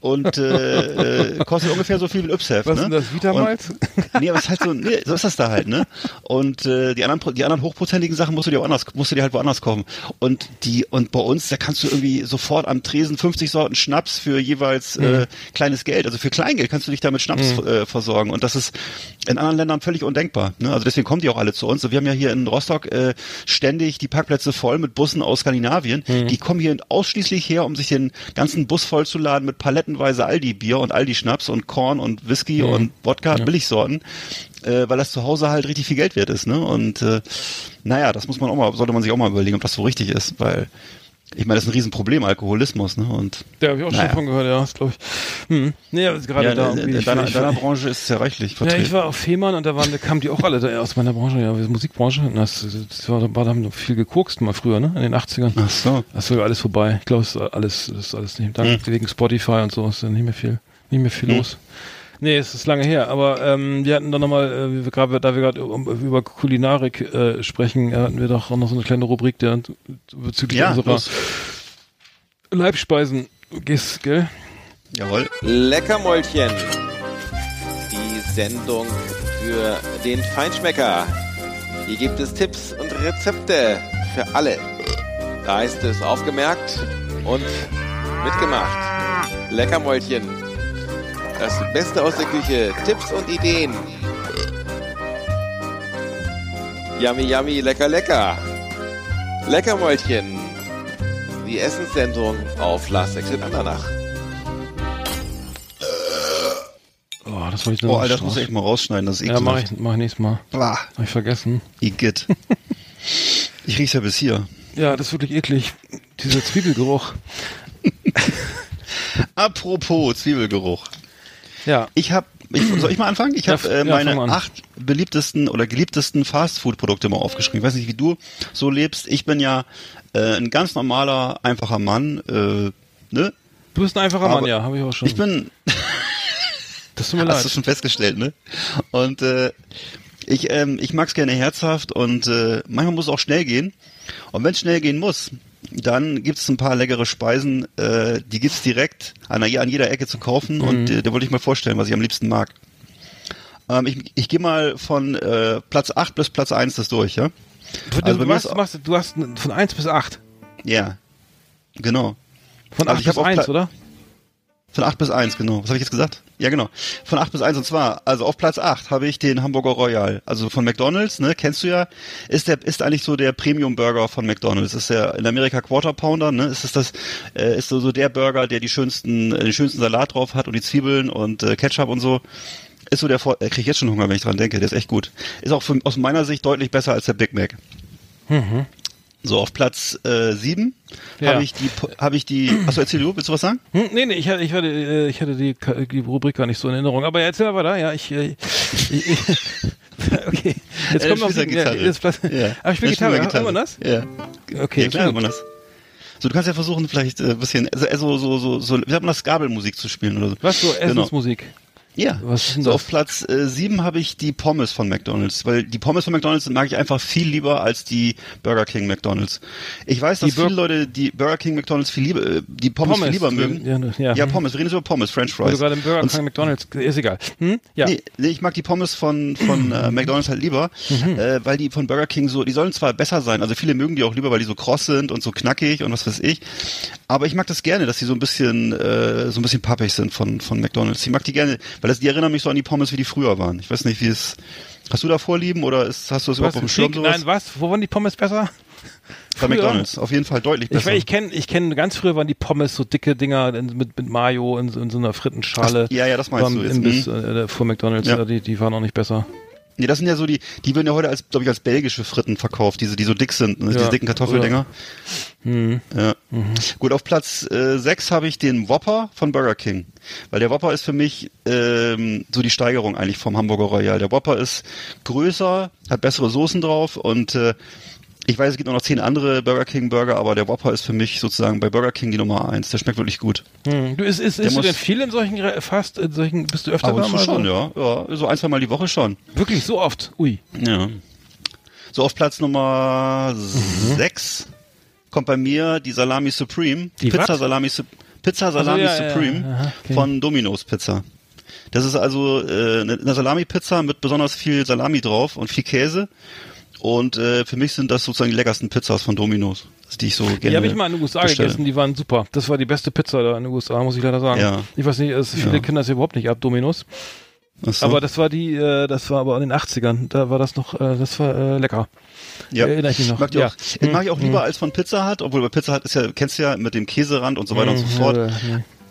Und äh, (laughs) äh, kostet ungefähr so viel wie ein Ypsheft. Was ne? ist das, Vitamalz? Und- (laughs) Nee, aber es ist halt so, nee, so ist das da halt, ne? Und äh, die anderen, die anderen hochprozentigen Sachen musst du dir woanders, musst du dir halt woanders kaufen. Und die, und bei uns, da kannst du irgendwie sofort am Tresen 50 Sorten Schnaps für jeweils äh, kleines Geld. Also für Kleingeld kannst du dich da mit Schnaps äh, versorgen. Und das ist in anderen Ländern völlig undenkbar. Ne? Also deswegen kommen die auch alle zu uns. Und wir haben ja hier in Rostock äh, ständig die Parkplätze voll mit Bussen aus Skandinavien. Die kommen hier ausschließlich her, um sich den ganzen Bus vollzuladen mit palettenweise Aldi-Bier und Aldi-Schnaps und Korn und Whisky und Wodka, Billigsorten, äh, weil das zu Hause halt richtig viel Geld wert ist. Ne? Und äh, naja, das muss man auch mal, sollte man sich auch mal überlegen, ob das so richtig ist, weil ich meine, das ist ein Riesenproblem, Alkoholismus, ne? Und Da habe ich auch Naja. schon von gehört, ja, das glaube ich. Hm. Nee, gerade ja, da in, irgendwie. in, ich- deiner, deiner Branche ist es ja reichlich Ja, vertreten. ich war auf Fehmarn und da waren, da kamen die auch alle da aus meiner Branche, ja, Musikbranche. Und das, das war, war da haben wir viel gekokst mal früher, ne? In den 80ern. Ach so. Das ist sogar alles vorbei. Ich glaube, es ist alles, das ist alles nicht. Dank, Hm. Wegen Spotify und so ist da nicht mehr viel, nicht mehr viel los. Nee, es ist lange her, aber ähm, wir hatten dann nochmal, äh, wie wir gerade, da wir gerade um, über Kulinarik äh, sprechen, äh, hatten wir doch auch noch so eine kleine Rubrik, der bezüglich Ja, unserer los. Leibspeisen gehst, gell? Jawohl. Leckermäulchen. Die Sendung für den Feinschmecker. Hier gibt es Tipps und Rezepte für alle. Da ist es aufgemerkt und mitgemacht. Leckermäulchen. Das Beste aus der Küche, Tipps und Ideen. Yummy, yummy, lecker, lecker. Leckermäulchen. Die Essenssendung auf Last Exit Andernach. Oh, das wollte ich Oh, noch Alter, das muss ich echt mal rausschneiden, das ist Ja, mach ich, mach ich nächstes Mal. Bah, Hab ich vergessen. Igitt. ich riech's ja bis hier. Ja, das ist wirklich eklig. Dieser Zwiebelgeruch. (laughs) Apropos Zwiebelgeruch. Ja. Ich habe, ich, soll ich mal anfangen? Ich Ja, habe äh, ja, meine an. acht beliebtesten oder geliebtesten Fastfood-Produkte mal aufgeschrieben. Ich weiß nicht, wie du so lebst. Ich bin ja äh, ein ganz normaler, einfacher Mann. Äh, ne? Du bist ein einfacher Aber Mann, ja, habe ich auch schon. Ich bin, (laughs) das tut mir hast du leid. schon festgestellt, ne? Und äh, ich, ähm, ich mag's gerne herzhaft und äh, manchmal muss es auch schnell gehen. Und wenn es schnell gehen muss, dann gibt's ein paar leckere Speisen, äh, die gibt's direkt an, an jeder Ecke zu kaufen und äh, da wollte ich mal vorstellen, was ich am liebsten mag. Ähm, ich ich gehe mal von äh, Platz 8 bis Platz 1 das durch, ja? Du, also du, mir machst, du hast von 1 bis 8. Ja. Genau. Von Also 8 ich hab bis auf 1, Pla- oder? Von 8 bis 1, genau. Was habe ich jetzt gesagt? Ja, genau. Von 8 bis 1 und zwar, also auf Platz 8 habe ich den Hamburger Royal, also von McDonald's, ne, kennst du ja, ist der ist eigentlich so der Premium Burger von McDonald's. Ist ja in Amerika Quarter Pounder, ne? Ist es das äh, ist so, so der Burger, der die schönsten äh, den schönsten Salat drauf hat und die Zwiebeln und äh, Ketchup und so. Ist so der Vor äh, krieg ich jetzt schon Hunger, wenn ich dran denke, der ist echt gut. Ist auch von, aus meiner Sicht deutlich besser als der Big Mac. So auf Platz äh, 7 Ja. habe ich die habe ich die Achso, erzähl du, willst du was sagen? Hm, nee, nee, ich hatte, ich hatte, äh, ich hatte die, die Rubrik gar nicht so in Erinnerung. Aber erzähl mal weiter, ja, ich, äh, ich, ich (laughs) okay. Jetzt Er kommt noch ja ja, Gitarre. jetzt Platz, Ja. Aber ich spiele Gitarre, mal Gitarre. man das? Ja. Okay, ja, klar, hat man das. So, du kannst ja versuchen, vielleicht äh, ein bisschen, also, so, so, so, wie sagt man das, Gabelmusik zu spielen oder so. Was so Genau. Ja. Was so, das? auf Platz äh, 7 habe ich die Pommes von McDonalds, weil die Pommes von McDonalds mag ich einfach viel lieber als die Burger King McDonalds. Ich weiß, dass viele Leute die Burger King McDonalds viel lieber, äh, die Pommes, viel lieber mögen. Ja, ja. Ja, hm. Pommes, wir reden jetzt über Pommes, French Fries. gerade im Burger King McDonalds, ist egal. Hm? Ja. Nee, nee, ich mag die Pommes von, von äh, (clears throat) McDonalds halt lieber, Mhm. äh, weil die von Burger King so, die sollen zwar besser sein, also viele mögen die auch lieber, weil die so kross sind und so knackig und was weiß ich, aber ich mag das gerne, dass die so ein bisschen, äh, so ein bisschen pappig sind von, von McDonalds. Ich mag die gerne, weil das, die erinnern mich so an die Pommes, wie die früher waren. Ich weiß nicht, wie es, hast du da Vorlieben oder ist, hast du das Was? überhaupt auf dem Schirm sowas? Nein, was? Wo waren die Pommes besser? Bei früher? McDonalds, auf jeden Fall deutlich Ich, besser. ich kenne, ich kenne, ganz früher waren die Pommes so dicke Dinger in, mit, mit Mayo in, so- in so einer Frittenschale. Ach, ja, ja, das meinst du jetzt. Imbiss, Mhm. äh, vor McDonalds, ja. die, die waren auch nicht besser. Nee, das sind ja so die, die werden ja heute als, glaube ich, als belgische Fritten verkauft, diese, die so dick sind, ne? diese Ja, dicken Kartoffeldinger. Ja. Gut, auf Platz äh, 6 habe ich den Whopper von Burger King. Weil der Whopper ist für mich ähm, so die Steigerung eigentlich vom Hamburger Royal. Der Whopper ist größer, hat bessere Soßen drauf und äh, ich weiß, es gibt noch zehn andere Burger King Burger, aber der Whopper ist für mich sozusagen bei Burger King die Nummer eins. Der schmeckt wirklich gut. Hm. Du, ist, ist, Der ist du denn viel in solchen, fast, in solchen, bist du öfter Ab und da mal schon, so? ja. ja. So ein, zwei Mal die Woche schon. Wirklich, so oft? Ui. Ja. So auf Platz Nummer Mhm. 6 kommt bei mir die Salami Supreme. Die Pizza was? Salami, Pizza Salami ja, ja, Supreme ja. Aha, okay. von Domino's Pizza. Das ist also äh, eine eine Salami-Pizza mit besonders viel Salami drauf und viel Käse. Und äh, für mich sind das sozusagen die leckersten Pizzas von Domino's, die ich so gerne Die habe ich mal in den USA bestelle. gegessen, die waren super. Das war die beste Pizza da in den USA, muss ich leider sagen. Ja. Ich weiß nicht, es, viele Ja. kennen das ja überhaupt nicht ab, Dominos. So. Aber das war die, äh, das war aber in den 80ern, da war das noch, äh, das war äh, lecker. Ja, Erinnere ich mich noch. Mag Ja. auch, das mag ich auch lieber als von Pizza Hut, obwohl bei Pizza Hut ist ja, kennst du ja mit dem Käserand und so weiter und so Mhm, fort.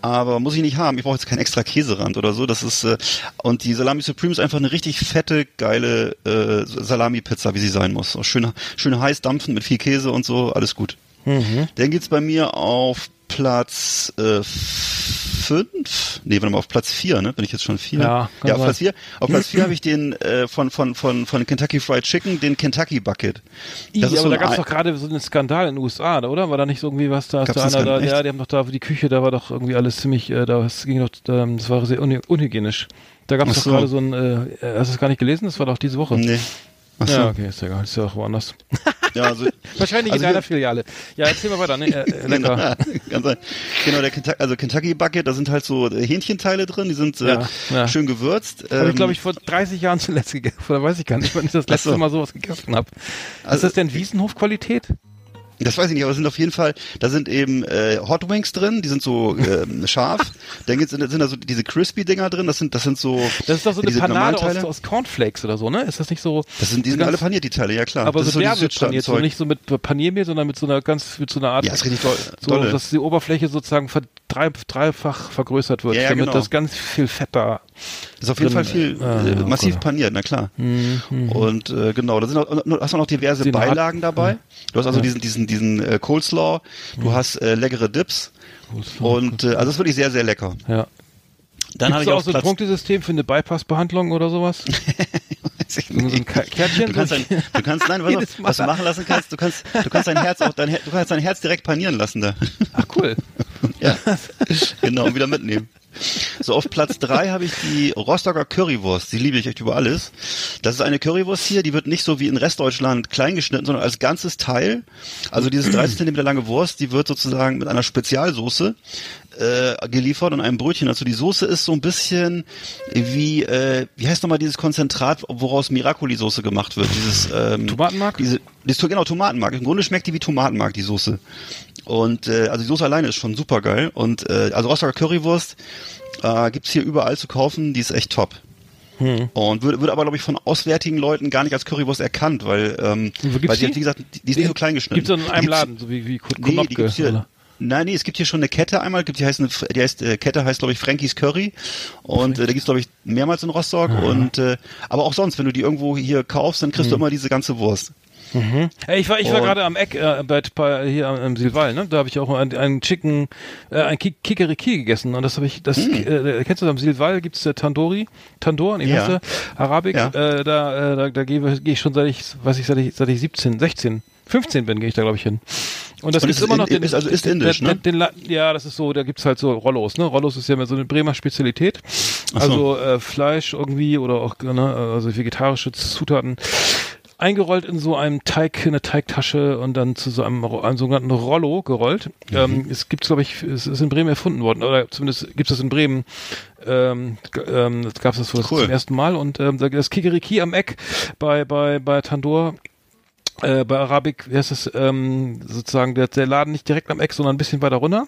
Aber muss ich nicht haben. Ich brauche jetzt keinen extra Käserand oder so. Das ist äh, und die Salami Supreme ist einfach eine richtig fette, geile äh, Salami-Pizza, wie sie sein muss. Auch schön, schön heiß dampfen mit viel Käse und so, alles gut. Mhm. Dann geht's bei mir auf Platz äh, fünf. Nee, warte mal, auf Platz vier, ne? Bin ich jetzt schon vier? Ja, kann ja auf. Platz vier. Auf Platz vier (clears throat) habe ich den äh, von, von, von, von Kentucky Fried Chicken, den Kentucky Bucket. I, Das ist aber so da gab es doch gerade so einen Skandal in den USA, oder? War da nicht so irgendwie was da? Gab's da einer da, ja, die haben doch da die Küche, da war doch irgendwie alles ziemlich, äh, da es ging doch, ähm, das war sehr unhy unhygienisch. Da gab es doch so. gerade so ein, äh, hast du es gar nicht gelesen? Das war doch diese Woche. Nee. Ach so. Ja, okay, ist ja egal, ist ja auch woanders. (laughs) Ja, also, Wahrscheinlich Also in deiner Filiale. Ja, erzähl mal weiter, ne? (laughs) Äh, äh, lecker. Ganz ein- genau, der Kentucky, also Kentucky Bucket, da sind halt so äh, Hähnchenteile drin, die sind äh, Ja, ja. schön gewürzt. Habe ich, Ähm, glaube ich, vor 30 Jahren zuletzt gegessen. Oder weiß ich gar nicht, wann ich das letzte so. Mal sowas gegessen habe. ist Also- das denn Wiesenhof-Qualität? Das weiß ich nicht, aber es sind auf jeden Fall, da sind eben äh, Hot Wings drin, die sind so ähm, (laughs) scharf. Dann gibt's, sind da so diese Crispy-Dinger drin, das sind, das sind so. Das ist doch so eine Panade aus, aus Cornflakes oder so, ne? Ist das nicht so? Das sind, die sind ganz- alle paniert, die Teile, ja klar. Aber das so ist derbe paniert, so nicht so mit Paniermehl, sondern mit so einer ganz, mit so einer Art, Ja, ist richtig doll. so, dolle. dass die Oberfläche sozusagen ver, drei, dreifach vergrößert wird, Ja, ja, damit genau. das ganz viel Fett da. Ist auf jeden. Fall viel Ah, äh, ja, massiv Gott. paniert, na klar. Und äh, genau, da sind auch, hast du noch diverse Den Beilagen dabei. Du hast also diesen diesen diesen äh, Coleslaw, du hast äh, leckere Dips und äh, also das ist wirklich sehr sehr lecker. Ja. Dann habe ich auch so ein Punktesystem für eine Bypass-Behandlung oder sowas? Weiß (laughs) ich So ein nicht. Kärtchen? Du kannst, du nein, was, was du machen lassen kannst, du kannst, du kannst dein Herz auch, dein, du kannst dein Herz direkt panieren lassen da. Ach cool. (laughs) Ja, genau, und wieder mitnehmen. So, auf Platz drei habe ich die Rostocker Currywurst. Die liebe ich echt über alles. Das ist eine Currywurst hier, die wird nicht so wie in Restdeutschland klein geschnitten, sondern als ganzes Teil. Also dieses (clears throat) 30 Zentimeter lange Wurst, die wird sozusagen mit einer Spezialsoße äh, geliefert und einem Brötchen. Also die Soße ist so ein bisschen wie, äh, wie heißt nochmal dieses Konzentrat, woraus Miracoli-Soße gemacht wird? Dieses ähm, Tomatenmark? Diese, dieses, genau, Tomatenmark. Im Grunde schmeckt die wie Tomatenmark, die Soße. Und äh, also die Soße alleine ist schon super geil. Und äh, also Rostocker Currywurst äh, gibt's hier überall zu kaufen, die ist echt top. Hm. Und wird, wird aber, glaube ich, von auswärtigen Leuten gar nicht als Currywurst erkannt, weil, ähm, weil die, die? wie gesagt, die, die ist nicht so klein geschnitten. Gibt's in Die einem Laden, so wie, wie Kut- Nee, die Konopke, gibt's hier. oder? Nein, nee, es gibt hier schon eine Kette einmal, gibt, die heißt, eine, die heißt äh, Kette heißt glaube ich Frankie's Curry und äh, da gibt's glaube ich mehrmals in Rostock und äh, aber auch sonst, wenn du die irgendwo hier kaufst, dann Hm. kriegst du immer diese ganze Wurst. Ey, ich war, ich war gerade am Eck äh, bei, bei hier am, am Silval, ne? Da habe ich auch einen, einen Chicken, äh, ein Ki- Kikeriki gegessen und das habe ich, das äh, kennst du am Silval gibt's Tandoori, Tandoor, nee, Hm. Ja. Arabik. Ja. Äh, da äh, da, da gehe geh ich schon seit ich, weiß ich seit ich seit ich 17, 16, 15 bin, gehe ich da glaube ich hin. Und das ist immer noch in- ist- also ist indisch, den, ne? den, den, La- Ja, das ist so, da gibt's halt so Rollos, ne? Rollos ist ja mehr so eine Bremer Spezialität. So. Also äh, Fleisch irgendwie oder auch ne, also vegetarische Zutaten eingerollt in so einem Teig, in eine Teigtasche und dann zu so einem, einem sogenannten Rollo gerollt. Mhm. Ähm, es gibt, glaube ich, es ist in Bremen erfunden worden, oder zumindest gibt es das in Bremen. Ähm, ähm, das gab es das Cool. zum ersten Mal und ähm, das Kikeriki am Eck bei bei bei Tandoor äh, bei Arabik, wie heißt das, ähm, sozusagen der, der Laden nicht direkt am Eck, sondern ein bisschen weiter runter.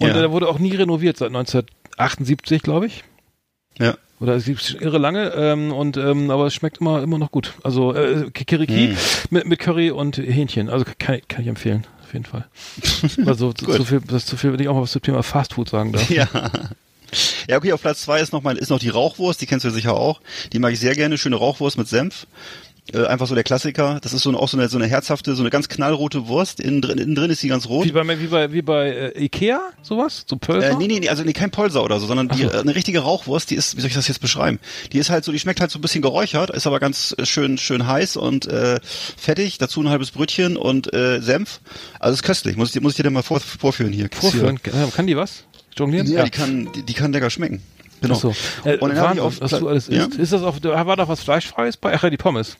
Und Ja. der wurde auch nie renoviert seit 1978, glaube ich. Ja. Oder es gibt irre lange, ähm, und ähm, aber es schmeckt immer immer noch gut. Also äh, Kikiriki Mm. mit, mit Curry und Hähnchen. Also kann, kann ich empfehlen, auf jeden Fall. (laughs) Also zu, viel, das ist zu viel, wenn ich auch mal was zum Thema Fastfood sagen darf. Ja. Ja, okay, auf Platz zwei ist noch mal, ist noch die Rauchwurst, die kennst du sicher auch. Die mag ich sehr gerne, schöne Rauchwurst mit Senf. Äh, einfach so der Klassiker. Das ist so eine, auch so eine, so eine herzhafte, so eine ganz knallrote Wurst. Innen drin, innen drin ist die ganz rot. Wie bei wie bei wie bei äh, Ikea sowas, so Pölser. Äh, nee, nee, nee, also nee, kein Polser oder so, sondern die, so. äh, eine richtige Rauchwurst, die ist, wie soll ich das jetzt beschreiben? Die ist halt so, die schmeckt halt so ein bisschen geräuchert, ist aber ganz äh, schön, schön heiß und äh, fettig, dazu ein halbes Brötchen und äh, Senf. Also ist köstlich, muss ich, dir- muss ich dir dann mal vor, vorführen hier. Vorführen. Kann, kann die was? Jonglieren? Ja, die kann, die, die kann lecker schmecken. Genau. Ach so. Äh, und dann habe ich Wahnsinn, auf was du alles ja? isst. Ist das auf, war doch was Fleischfreies bei? Ach ja, die Pommes.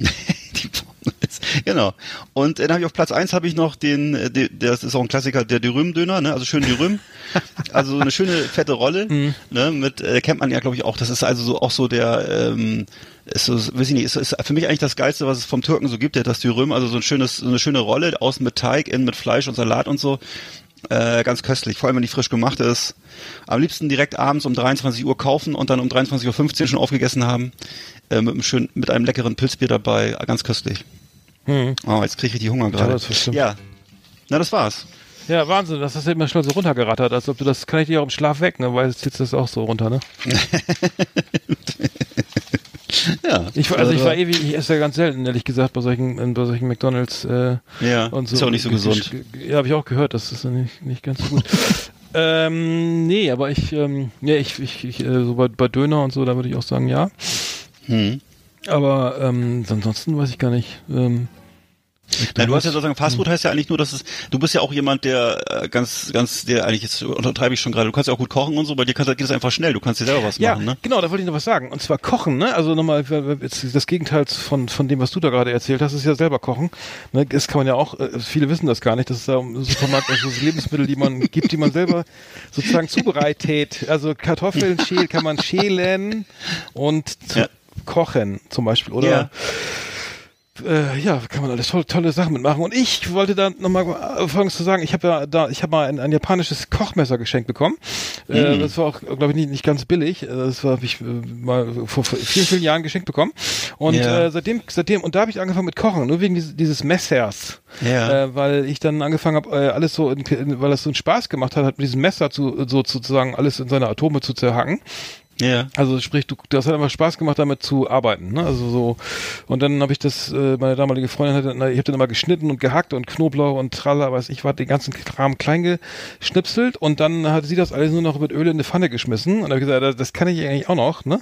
(laughs) die Pommes. Genau. Und äh, dann habe ich auf Platz eins habe ich noch den, äh, de, das ist auch ein Klassiker, der Dürüm-Döner, ne? also schön Dürüm. (laughs) also so eine schöne fette Rolle, Mhm. ne? mit, äh, kennt man ja glaube ich auch, das ist also so auch so der, ähm, ist so, weiß ich nicht, ist, ist für mich eigentlich das Geilste, was es vom Türken so gibt, der das Dürüm, also so ein schönes, so eine schöne Rolle, außen mit Teig, innen mit Fleisch und Salat und so. Äh, ganz köstlich, vor allem wenn die frisch gemacht ist. Am liebsten direkt abends um 23 Uhr kaufen und dann um 23.15 Uhr schon aufgegessen haben. Äh, mit, einem schönen, mit einem leckeren Pilzbier dabei, ganz köstlich. Oh, jetzt kriege ich richtig Hunger gerade. Ja. Na, das war's. Ja, Wahnsinn, das hast du immer schnell so runtergerattert, als ob du das, kann ich dir auch im Schlaf weg, ne, weil jetzt zieht das auch so runter, ne? (laughs) Ja. Ich, war- also ich war ewig, ich esse ja ganz selten, ehrlich gesagt, bei solchen, bei solchen McDonalds, äh, Ja, und so. ist auch nicht so gesund. Ja, habe ich auch gehört, das ist nicht, nicht ganz so gut. (laughs) ähm, nee, aber ich, ähm, ja, ich, ich, ich äh, so bei, bei Döner und so, da würde ich auch sagen, ja. Hm. Aber ähm, ansonsten weiß ich gar nicht. Ähm, Na, du hast ja sozusagen Fastfood heißt ja eigentlich nur, dass es, du bist ja auch jemand, der äh, ganz, ganz, der eigentlich jetzt untertreibe ich schon gerade, du kannst ja auch gut kochen und so, bei dir kannst, geht es einfach schnell, du kannst dir selber was Ja, machen, ne? genau, da wollte ich noch was sagen. Und zwar kochen, ne? Also nochmal, jetzt das Gegenteil von, von dem, was du da gerade erzählt hast, ist ja selber kochen. Ne? Das kann man ja auch, äh, viele wissen das gar nicht, dass es da im Supermarkt also so Lebensmittel, die man gibt, die man selber sozusagen zubereitet. Also Kartoffeln schäl, kann man schälen und zu Ja. kochen zum Beispiel. Oder Ja. Äh, ja, kann man alles tolle, tolle Sachen mitmachen. Und ich wollte da nochmal Folgendes zu sagen. Ich habe ja da, ich habe mal ein, ein japanisches Kochmesser geschenkt bekommen. Äh, das war auch, glaube ich, nicht, nicht ganz billig. Äh, Das war, habe ich äh, mal vor vor vielen, vielen Jahren geschenkt bekommen. Und Ja. äh, seitdem, seitdem, und da habe ich angefangen mit Kochen, nur wegen dieses, dieses Messers. Ja. Äh, weil ich dann angefangen habe, äh, alles so, in, in, weil das so einen Spaß gemacht hat, hat mit diesem Messer zu, so sozusagen alles in seine Atome zu zerhacken. Ja. Also sprich, du, das hat einfach Spaß gemacht, damit zu arbeiten. Ne? Also so und dann habe ich das, äh, meine damalige Freundin hat, dann- ich habe dann immer geschnitten und gehackt und Knoblauch und Tralla, weiß ich, war den ganzen Kram klein geschnipselt und dann hat sie das alles nur noch mit Öl in eine Pfanne geschmissen und habe ich gesagt, das, das kann ich eigentlich auch noch. Ne?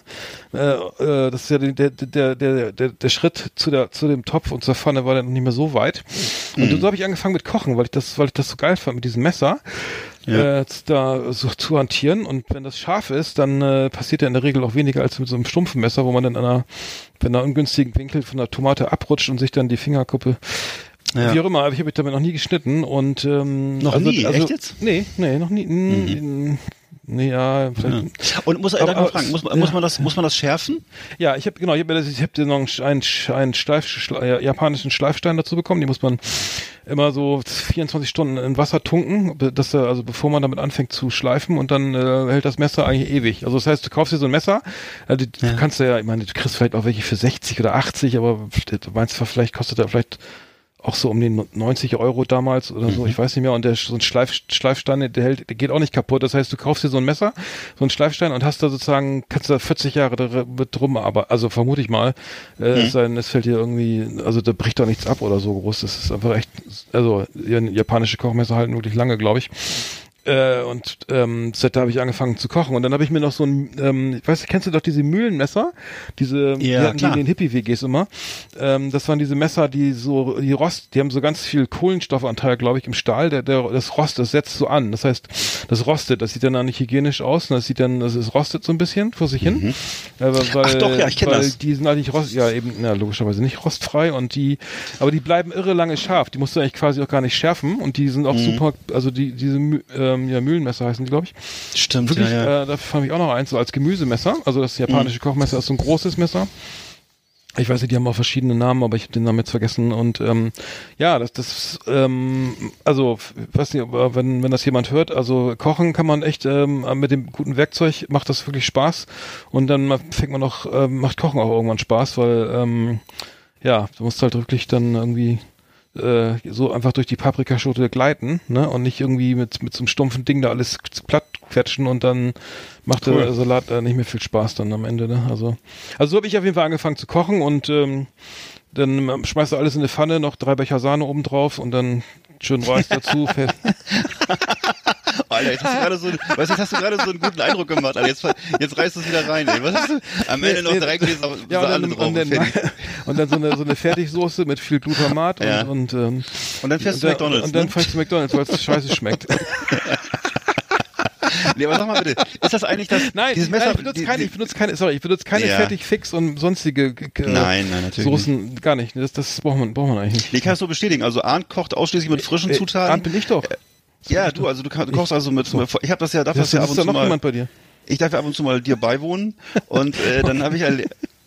Äh, äh, das ist ja der, der, der, der, der, Schritt zu der zu dem Topf und zur Pfanne war dann noch nicht mehr so weit. Und so habe ich angefangen mit Kochen, weil ich das, weil ich das so geil fand mit diesem Messer Ja. äh, da so (laughs) zu hantieren. Und wenn das scharf ist, dann äh, passiert ja in der Regel auch weniger als mit so einem stumpfen Messer, wo man dann an einer, wenn einer ungünstigen Winkel von der Tomate abrutscht und sich dann die Fingerkuppe Ja. Wie auch immer, aber ich habe mich damit noch nie geschnitten und ähm, Noch also, nie? Also, Echt jetzt? Nee, nee, noch nie. Nee, ja. (laughs) Und muss, äh, Aber- aber- fragen, muss, man- muss man das, muss man das schärfen? Ja, ich habe genau, ich habe ich habe noch einen, einen ja, japanischen Schleifstein dazu bekommen. Die muss man immer so 24 Stunden in Wasser tunken, dass also bevor man damit anfängt zu schleifen und dann äh, hält das Messer eigentlich ewig. Also das heißt, du kaufst dir so ein Messer, die, du kannst ja, ich meine, du kriegst vielleicht auch welche für 60 oder 80, aber du meinst zwar, vielleicht kostet er vielleicht auch so um den 90 Euro damals oder so, ich weiß nicht mehr. Und der so ein Schleif, Schleifstein, der hält, der geht auch nicht kaputt. Das heißt, du kaufst dir so ein Messer, so ein Schleifstein und hast da sozusagen, kannst da 40 Jahre mit rum, aber also vermute ich mal, äh, es sei denn, es fällt dir irgendwie, also da bricht doch nichts ab oder so groß. Das ist einfach echt, also ja, japanische Kochmesser halten wirklich lange, glaube ich. Äh, und ähm, seit da habe ich angefangen zu kochen. Und dann habe ich mir noch so ein, ähm, ich weiß, kennst du doch diese Mühlenmesser? Diese, die Ja, hatten die klar. in den Hippie-WGs immer. Ähm, das waren diese Messer, die so, die rost, die haben so ganz viel Kohlenstoffanteil, glaube ich, im Stahl. Der, der, das Rost, das setzt so an. Das heißt, das rostet. Das sieht dann auch nicht hygienisch aus. Und das sieht dann, das ist rostet so ein bisschen vor sich hin. Äh, weil, Mhm. Ach doch, ja, ich kenn weil das. Die sind halt nicht rost, ja eben, na, logischerweise nicht rostfrei und die, aber die bleiben irre lange scharf. Die musst du eigentlich quasi auch gar nicht schärfen und die sind auch Mhm. super, also die, diese Mü- ähm, ja, Mühlenmesser heißen die, glaube ich. Stimmt, Wirklich, ja, ja. Äh, dafür fand ich auch noch eins, so als Gemüsemesser. Also das japanische Kochmesser ist so ein großes Messer. Ich weiß nicht, die haben auch verschiedene Namen, aber ich habe den Namen jetzt vergessen. Und ähm, ja, das, das, ähm, also, weiß nicht, aber wenn, wenn das jemand hört, also kochen kann man echt ähm, mit dem guten Werkzeug macht das wirklich Spaß. Und dann fängt man auch, ähm, macht Kochen auch irgendwann Spaß, weil ähm, ja, du musst halt wirklich dann irgendwie äh, so einfach durch die Paprikaschote gleiten, ne? Und nicht irgendwie mit, mit so einem stumpfen Ding da alles platt quetschen und dann macht der Salat äh, nicht mehr viel Spaß dann am Ende, ne? Also, also so habe ich auf jeden Fall angefangen zu kochen und ähm, dann ähm, schmeißt du alles in eine Pfanne, noch drei Becher Sahne oben drauf und dann schön Reis dazu. (laughs) Alter, jetzt hast du gerade so, weißt, du, jetzt hast du gerade so einen guten Eindruck gemacht, Alter. Jetzt, jetzt reißt du es wieder rein, ey. Was hast du? Am Ende noch drei Gläser ja, und dann, drauf. und, dann, und dann so eine, so eine Fertigsoße mit viel Glutamat Ja. und, und, ähm, Und dann fährst du McDonalds, Und dann ne? fährst du zu McDonalds, weil es scheiße schmeckt. (laughs) Nee, aber sag mal bitte, ist das eigentlich das, Nein, dieses Messer? nein ich benutze keine, ich benutze keine, sorry, ich benutze keine Ja. Fertigfix und sonstige äh, Nein, nein, natürlich Soßen, gar nicht. Das, das braucht man, braucht man eigentlich nicht. Nee, ich kann es so bestätigen. Also Arndt kocht ausschließlich mit frischen Äh, Zutaten. Arndt bin ich doch. Ja, du, also du, kann- du kochst also mit, ich habe das ja, darf das, Das, ja ab und da zu noch mal, jemand bei dir. ich darf ja ab und zu mal dir beiwohnen und äh, (laughs) dann habe ich ja,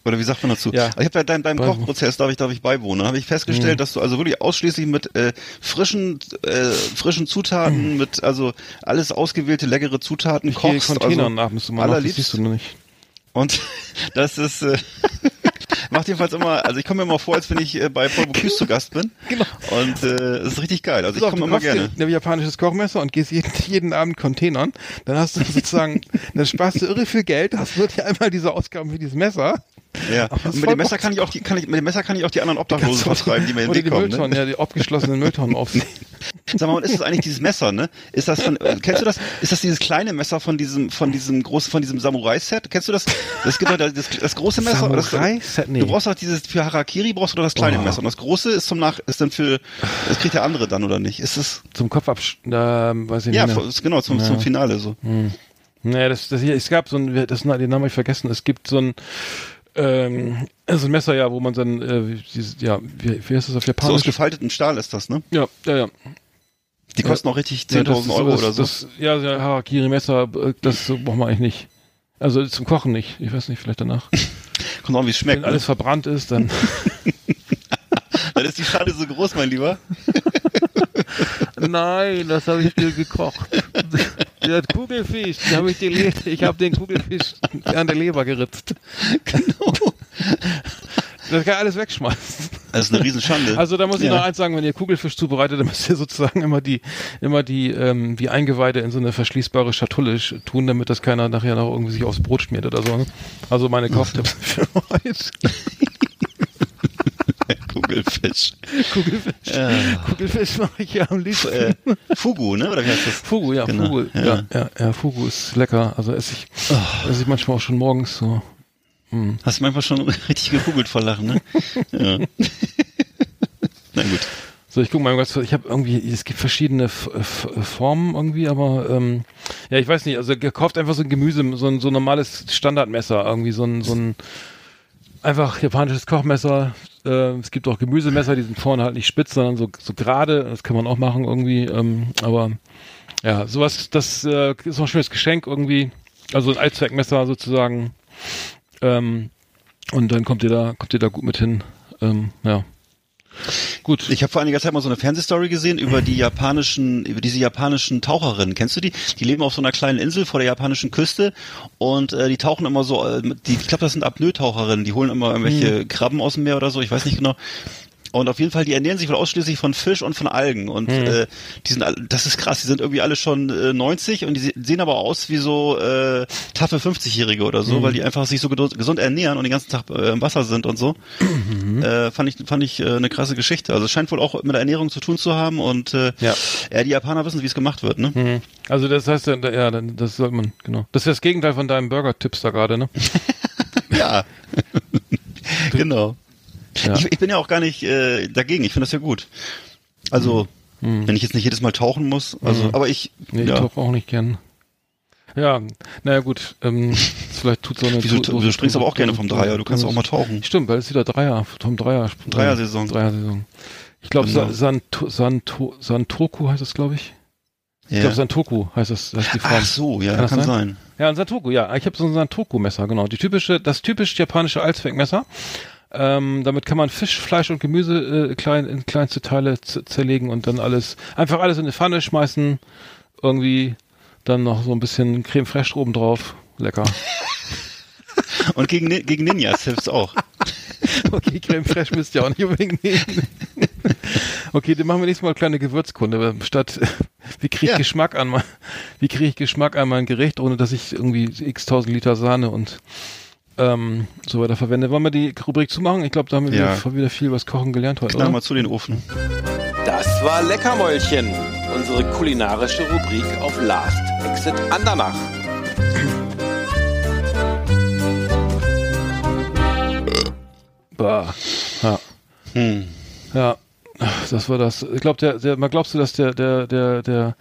oder wie sagt man dazu? Ja. Ich habe deinem, deinem Beiwohnen. Kochprozess darf ich darf ich beiwohnen. Dann habe ich festgestellt, dass du also wirklich ausschließlich mit äh, frischen äh, frischen Zutaten, (clears throat) mit also alles ausgewählte leckere Zutaten Ich kochst. Container also, du mal nach, das siehst du nur nicht. Und (laughs) das ist äh, (laughs) macht jedenfalls immer, also ich komme mir immer vor, als wenn ich äh, bei Paul Bocuse zu Gast bin. (laughs) Genau. Und äh, es ist richtig geil. Also ich komme du immer gerne. dir ein japanisches Kochmesser und gehst jeden, jeden Abend Containern, dann hast du sozusagen, dann sparst du irre viel Geld, hast dir einmal diese Ausgaben für dieses Messer. Ja. Und mit dem Messer kann ich auch die, kann ich, mit dem Messer kann ich auch die anderen Obdachlosen vertreiben, die mir in den Weg die kommen. Mülltonnen, Ne? ja, die abgeschlossenen Mülltonnen aufnehmen. (laughs) Sag mal, und ist das eigentlich dieses Messer, ne? Ist das von, äh, kennst du das? Ist das dieses kleine Messer von diesem, von diesem großen, von diesem Samurai-Set? Kennst du das? Das gibt doch das, das große Messer. oder das- Samurai-Set? Nee. Du brauchst doch dieses, für Harakiri brauchst du doch das kleine Oh. Messer. Und das große ist zum Nach, ist dann für, das kriegt der andere dann, oder nicht? Ist es, Zum Kopf absch... Ähm, weiß ich ja, nicht. ist genau, zum, zum Finale so. Nee, das, das hier, es gab so ein, das, den Namen habe ich vergessen, es gibt so ein, ähm, so ein Messer, ja, wo man dann, äh, wie- dieses, ja, wie, wie heißt das auf So aus Japanisch? gefaltetem Stahl ist das, ne? ja, ja, ja. Die kosten auch richtig Ja, das 10.000 ist Euro das, oder so. Das, ja, ja, Harakiri-Messer, äh, das braucht man eigentlich nicht. Also zum Kochen nicht. Ich weiß nicht, vielleicht danach. (laughs) Kommt auch, wie es schmeckt. Wenn alles verbrannt ist, dann. (laughs) (laughs) Dann ist die Schale so groß, mein Lieber. Nein, das habe ich dir gekocht. Der Kugelfisch, den habe ich dir le- ich habe den Kugelfisch an der Leber geritzt. Genau. Das kann alles wegschmeißen. Das ist eine Riesenschande. Also da muss ich Ja. noch eins sagen, wenn ihr Kugelfisch zubereitet, dann müsst ihr sozusagen immer die, immer die, ähm, die Eingeweide in so eine verschließbare Schatulle sch- tun, damit das keiner nachher noch irgendwie sich aufs Brot schmiert oder so. Ne? Also meine (laughs) Kochtipps für heute. Kugelfisch. Kugelfisch. Kugelfisch mache ich ja am liebsten. Äh, Fugu, ne? Oder wie heißt das? Fugu, ja, Genau, Fugu. ja. Ja. Ja, ja, Fugu ist lecker. Also esse ich, esse ich manchmal auch schon morgens so. Hast du manchmal schon (laughs) richtig gekugelt vor Lachen, ne? Ja. (laughs) Na gut. So, ich gucke mal ganz, ich habe irgendwie, es gibt verschiedene F F Formen irgendwie, aber ähm, ja, ich weiß nicht, also gekauft einfach so ein Gemüse, so ein so ein normales Standardmesser, irgendwie so ein, so ein einfach japanisches Kochmesser. Äh, es gibt auch Gemüsemesser, die sind vorne halt nicht spitz, sondern so, so gerade, das kann man auch machen irgendwie, ähm, aber ja, sowas, das äh, ist auch ein schönes Geschenk irgendwie, also ein Allzweckmesser sozusagen. Ähm, und dann kommt ihr da, kommt ihr da gut mit hin. Ähm, ja. Gut. Ich habe vor einiger Zeit mal so eine Fernsehstory gesehen über die japanischen, über diese japanischen Taucherinnen. Kennst du die? Die leben auf so einer kleinen Insel vor der japanischen Küste und äh, die tauchen immer so, äh, die, ich glaube, das sind Apnoe-Taucherinnen. Die holen immer irgendwelche Krabben aus dem Meer oder so. Ich weiß nicht genau. Und auf jeden Fall, die ernähren sich wohl ausschließlich von Fisch und von Algen. Und äh, die sind, das ist krass, die sind irgendwie alle schon äh, 90 und die se- sehen aber aus wie so äh, taffe 50-Jährige oder so, weil die einfach sich so gesund ernähren und den ganzen Tag äh, im Wasser sind und so. (clears throat) Äh, fand ich, fand ich äh, eine krasse Geschichte. Also es scheint wohl auch mit der Ernährung zu tun zu haben und äh, Ja. ja, die Japaner wissen, wie es gemacht wird, ne? Mhm. Also das heißt, ja, ja, dann- das sollte man, genau. Das ist das Gegenteil von deinem Burger-Tipps da gerade, ne? (laughs) Ja. genau. Ja. Ich, ich bin ja auch gar nicht äh, dagegen. Ich finde das ja gut. Also, wenn ich jetzt nicht jedes Mal tauchen muss, also, aber ich, Mhm. Nee, ich ja. tauche auch nicht gern. Ja, naja gut, ähm, (laughs) vielleicht tut so eine... Wieso, Dose- du springst aber auch gerne vom Dreier. Du kannst auch mal tauchen. Stimmt, weil es wieder Dreier, vom Dreier. Dreier-Saison. Dreier-Saison. Ich glaube, Genau. Sa Santo, Santo, Santoku heißt es, glaube ich. Ich Ja. glaube, Santoku heißt das, heißt die Form. Ach so, ja, Kann kann, das sein? sein. Ja, ein Santoku, ja. Ich habe so ein Santoku-Messer, genau. Die typische, das typisch japanische Allzweckmesser. Ähm, damit kann man Fisch, Fleisch und Gemüse äh, klein, in kleinste Teile zerlegen und dann alles, einfach alles in eine Pfanne schmeißen. Irgendwie dann noch so ein bisschen Creme fraiche oben drauf. Lecker. (laughs) Und gegen, gegen Ninjas hilft's auch. (laughs) Okay, Creme fraiche müsst ihr auch nicht unbedingt nehmen. (laughs) Okay, dann machen wir nächstes Mal eine kleine Gewürzkunde. Statt, wie kriege ich Ja. Geschmack an mein, wie kriege ich Geschmack an mein Gericht, ohne dass ich irgendwie x tausend Liter Sahne und ähm, so weiter verwende. Wollen wir die Rubrik zumachen? Ich glaube, da haben wir Ja. wieder, wieder viel das Kochen gelernt heute, Knall mal zu den Ofen. Das war Leckermäulchen, unsere kulinarische Rubrik auf Last Exit Andernach. Bah. Ja. Hm. Ja, das war das. Ich glaube, der, der, mal glaubst du, dass der, der, der, der,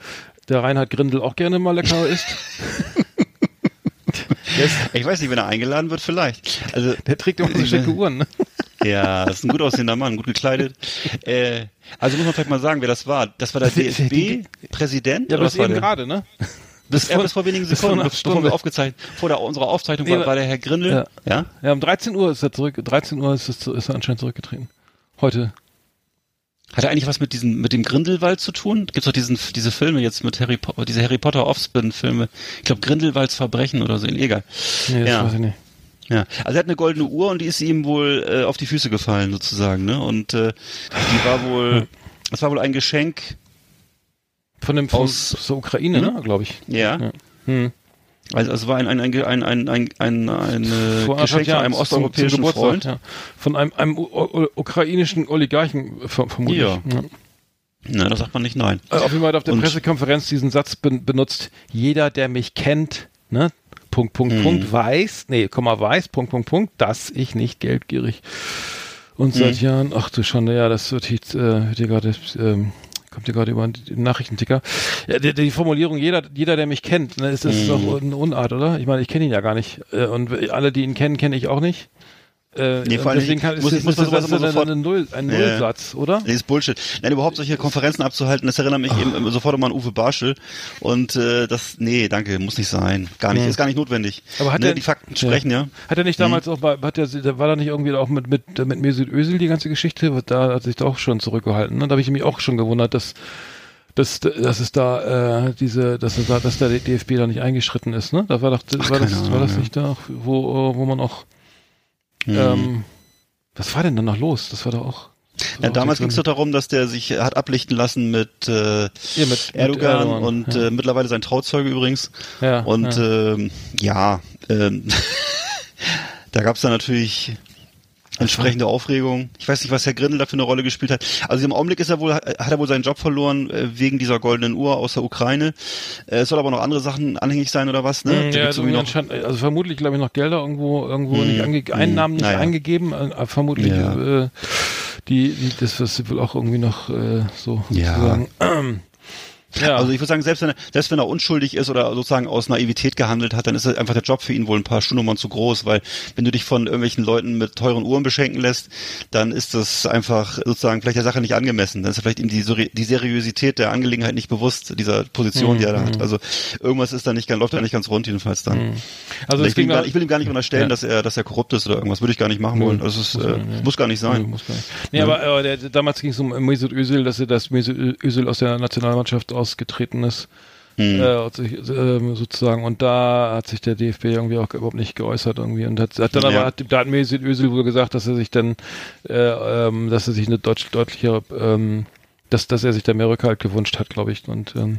der Reinhard Grindel auch gerne mal lecker isst? (laughs) Ich weiß nicht, wenn er eingeladen wird, vielleicht. Also, der trägt immer so schicke Uhren, ne? ja, das ist ein gut aussehender Mann, gut gekleidet. Äh, also muss man vielleicht mal sagen, wer das war. Das war der DFB-Präsident? Ja, das eben der? gerade, ne? Das, vor- ja, bis vor wenigen bis vor Sekunden, bevor wir aufgezeichnet, vor der, unserer Aufzeichnung Nee, war, war der Herr Grindel. Ja. Ja? Ja, um 13 Uhr ist er zurück. 13 Uhr ist, es, ist er anscheinend zurückgetreten. Heute. Hat er eigentlich was mit diesem, mit dem Grindelwald zu tun? Gibt's doch diesen, diese Filme jetzt mit Harry Potter, diese Harry Potter Offspin-Filme. Ich glaube Grindelwalds Verbrechen oder so, egal. Nee, das Ja. weiß ich nicht. Ja, also er hat eine goldene Uhr und die ist ihm wohl äh, auf die Füße gefallen sozusagen, ne? Und äh, die war wohl, das war wohl ein Geschenk, Von dem von, Aus- der Ukraine, ne, glaube ich. ja. Ja. Hm. Also es war ein ein ein ein ein ein, ein, ein äh, Geschenk von einem osteuropäischen Freund. Ja. Von einem, einem ukrainischen Oligarchen, ver- vermutlich. Ja. Na, da sagt man nicht nein. Äh, Auf jeden Fall hat auf der Und- Pressekonferenz diesen Satz ben benutzt, jeder, der mich kennt, ne, Punkt, Punkt, Mhm. Punkt, weiß, nee, Komma, weiß, Punkt, Punkt, Punkt, dass ich nicht geldgierig und seit Mhm. Jahren, ach du Schande, ja, das wird jetzt, äh, wird hier gerade, ähm, kommt hier gerade über den Nachrichtenticker. Ja, die, die Formulierung, jeder, jeder, der mich kennt, ne, ist das Mhm. doch eine Unart, oder? Ich meine, ich kenne ihn ja gar nicht. Äh, und alle, die ihn kennen, kenne ich auch nicht. Äh, Nee, vor allem deswegen nicht. kann, Muss- ist, muss man das sowas immer sofort- ein, Null, ein Ja. Nullsatz, oder? Nee, ist Bullshit. Nein, überhaupt solche Konferenzen abzuhalten, das erinnert mich eben sofort immer an Uwe Barschel. Und äh, das, nee, danke, muss nicht sein. Gar nicht, ist gar nicht notwendig. Aber hat ne, er, die Fakten sprechen, ja. Hat er nicht damals auch bei, hat er, war da nicht irgendwie auch mit, mit, mit Mesut Özil die ganze Geschichte? Da hat sich da auch schon zurückgehalten. Ne? Da habe ich mich auch schon gewundert, dass, dass, dass es da äh, diese, dass, es da, dass der DFB da nicht eingeschritten ist. Ne? Da war doch, war keine das, war Ahnung, das ja. nicht da, wo, wo man auch, ähm, was war denn dann noch los? Das war doch auch. Ja, damals ging es doch darum, dass der sich hat ablichten lassen mit, äh, Ja, mit- mit Erdogan, Erdogan, und ja. äh, mittlerweile sein Trauzeuge übrigens. Ja, und ja. ähm, ja, ähm, (laughs) da gab es dann natürlich (laughs) entsprechende Aufregung. Ich weiß nicht, was Herr Grindel da für eine Rolle gespielt hat. Also im Augenblick ist er wohl, hat er wohl seinen Job verloren äh, wegen dieser goldenen Uhr aus der Ukraine. Äh, es soll aber noch andere Sachen anhängig sein oder was? Ne? Da Ja, also, noch, also vermutlich, glaube ich, noch Gelder irgendwo, irgendwo nicht ange Einnahmen nicht Naja. eingegeben, äh, vermutlich Ja. äh, die, die, das was wohl auch irgendwie noch äh, so Ja. sozusagen. Ja, Also ich würde sagen, selbst wenn, er, selbst wenn er unschuldig ist oder sozusagen aus Naivität gehandelt hat, dann ist einfach der Job für ihn wohl ein paar Schuhnummern zu groß, weil wenn du dich von irgendwelchen Leuten mit teuren Uhren beschenken lässt, dann ist das einfach sozusagen vielleicht der Sache nicht angemessen. Dann ist er vielleicht ihm die, die Seriosität der Angelegenheit nicht bewusst, dieser Position, die er da hat. Also irgendwas ist da nicht, ganz- läuft da nicht ganz rund jedenfalls dann. also ich, es will gar, ich will ihm gar nicht unterstellen, Ja. dass er, dass er korrupt ist oder irgendwas. Würde ich gar nicht machen wollen. Das ist, muss äh, ja. muss gar nicht Nee, sein. muss gar nicht. Nee, aber, aber der, damals ging es um Mesut Özil, dass er das Mesut Özil aus der Nationalmannschaft ausgetreten ist. Hm. Äh, sich, ähm, sozusagen und da hat sich der DFB irgendwie auch überhaupt nicht geäußert irgendwie und hat, hat dann Ja. aber hat, da hat Mesut Özil wohl gesagt, dass er sich dann äh, ähm, dass er sich eine deutsch, deutlichere ähm, dass dass er sich da mehr Rückhalt gewünscht hat, glaube ich und ähm,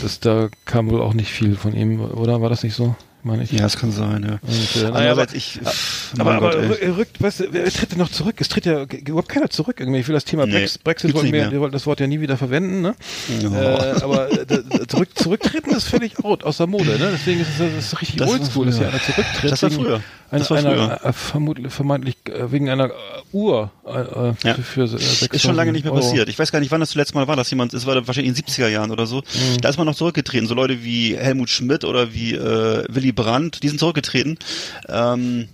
das da kam wohl auch nicht viel von ihm, oder war das nicht so? Meine ich. Ja, es kann sein, ja. Und, äh, naja, aber, ich, pff, aber, mein aber Gott, ey. rü- er rückt, weißt du, wer tritt denn noch zurück? Es tritt ja überhaupt keiner zurück irgendwie. Ich will das Thema Nee, Brex Brexit wollten nicht wir, mehr. wir wollten das Wort ja nie wieder verwenden, ne? Äh, aber äh, zurück, zurücktreten ist völlig out, aus der Mode, ne? Deswegen ist es das ist richtig Das oldschool, dass ja einer zurücktritt. Das war früher. Einer, Das war einer, früher. Äh, vermutlich, vermeintlich äh, wegen einer Uhr äh, Ja. für, für äh, 6000 Ist schon lange nicht mehr Euro. passiert. Ich weiß gar nicht, wann das zuletzt mal war, dass jemand, es war wahrscheinlich in den 70er Jahren oder so, Mhm. da ist man noch zurückgetreten. So Leute wie Helmut Schmidt oder wie äh, Willy Brandt, die sind zurückgetreten. Ähm,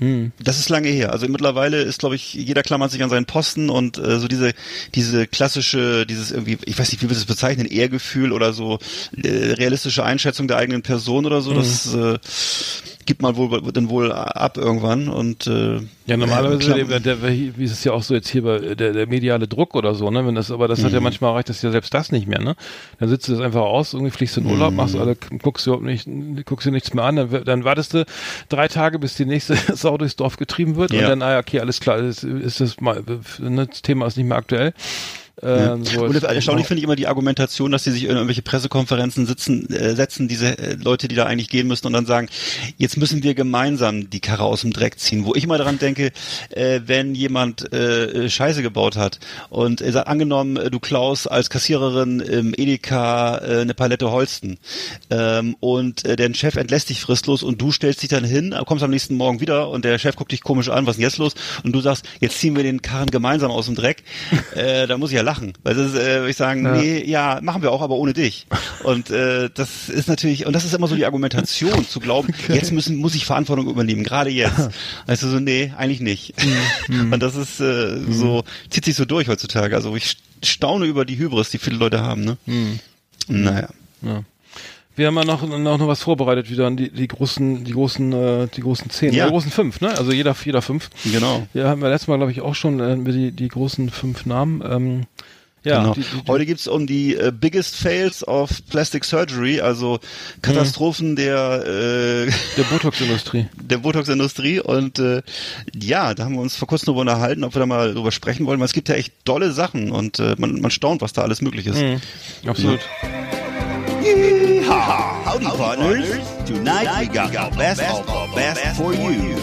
Hm. das ist lange her. Also mittlerweile ist, glaube ich, jeder klammert sich an seinen Posten und äh, so diese diese klassische, dieses irgendwie, ich weiß nicht, wie wir das bezeichnen, Ehrgefühl oder so äh, realistische Einschätzung der eigenen Person oder so, das äh, gibt man wohl dann wohl ab irgendwann und äh, Ja, normalerweise, klamm- der, der, wie ist es ja auch so jetzt hier bei der, der mediale Druck oder so, ne? Wenn das, aber das hat Mhm. ja manchmal erreicht, das ja selbst das nicht mehr, ne? Dann sitzt du das einfach aus, irgendwie fliegst du in Urlaub, machst Mhm. alle, guckst du überhaupt nicht, guckst dir nichts mehr an, dann, dann wartest du drei Tage, bis die nächste (laughs) Sau durchs Dorf getrieben wird und Ja. dann, ah ja, okay, alles klar, ist, ist das mal, ne, das Thema ist nicht mehr aktuell. Ähm, so Und erstaunlich finde ich immer die Argumentation, dass die sich in irgendwelche Pressekonferenzen sitzen, äh, setzen, diese äh, Leute, die da eigentlich gehen müssen und dann sagen, jetzt müssen wir gemeinsam die Karre aus dem Dreck ziehen. Wo ich mal daran denke, äh, wenn jemand äh, Scheiße gebaut hat und äh, angenommen, äh, du klaust als Kassiererin im Edeka äh, eine Palette Holsten ähm, und äh, der Chef entlässt dich fristlos und du stellst dich dann hin, kommst am nächsten Morgen wieder und der Chef guckt dich komisch an, was ist denn jetzt los? Und du sagst, jetzt ziehen wir den Karren gemeinsam aus dem Dreck. äh, da muss ich ja lachen. Weil das ist, äh, würde ich sagen, Ja. nee, ja, machen wir auch, aber ohne dich. Und äh, das ist natürlich, und das ist immer so die Argumentation, zu glauben, (laughs) jetzt müssen, muss ich Verantwortung übernehmen, gerade jetzt. (laughs) Also so, nee, eigentlich nicht. Mhm. (laughs) und das ist äh, so, zieht sich so durch heutzutage. Also ich staune über die Hybris, die viele Leute haben, ne? Mhm. Naja. Ja. Wir haben ja noch, noch, noch was vorbereitet wieder an die, die großen, die großen, äh, die großen zehn, Ja. die großen fünf, ne? Also jeder, jeder fünf. Genau. Ja, haben wir letztes Mal, glaube ich, auch schon äh, die, die großen fünf Namen. Ähm, ja, genau. die, die, Heute geht's um die äh, Biggest Fails of Plastic Surgery, also Katastrophen der äh, der Botox-Industrie. (laughs) der Botox-Industrie und äh, ja, da haben wir uns vor kurzem darüber unterhalten, ob wir da mal drüber sprechen wollen, weil es gibt ja echt dolle Sachen und äh, man, man staunt, was da alles möglich ist. Mhm. Absolut. Yeehaw! Howdy, partners. Tonight we got the best of the best for you.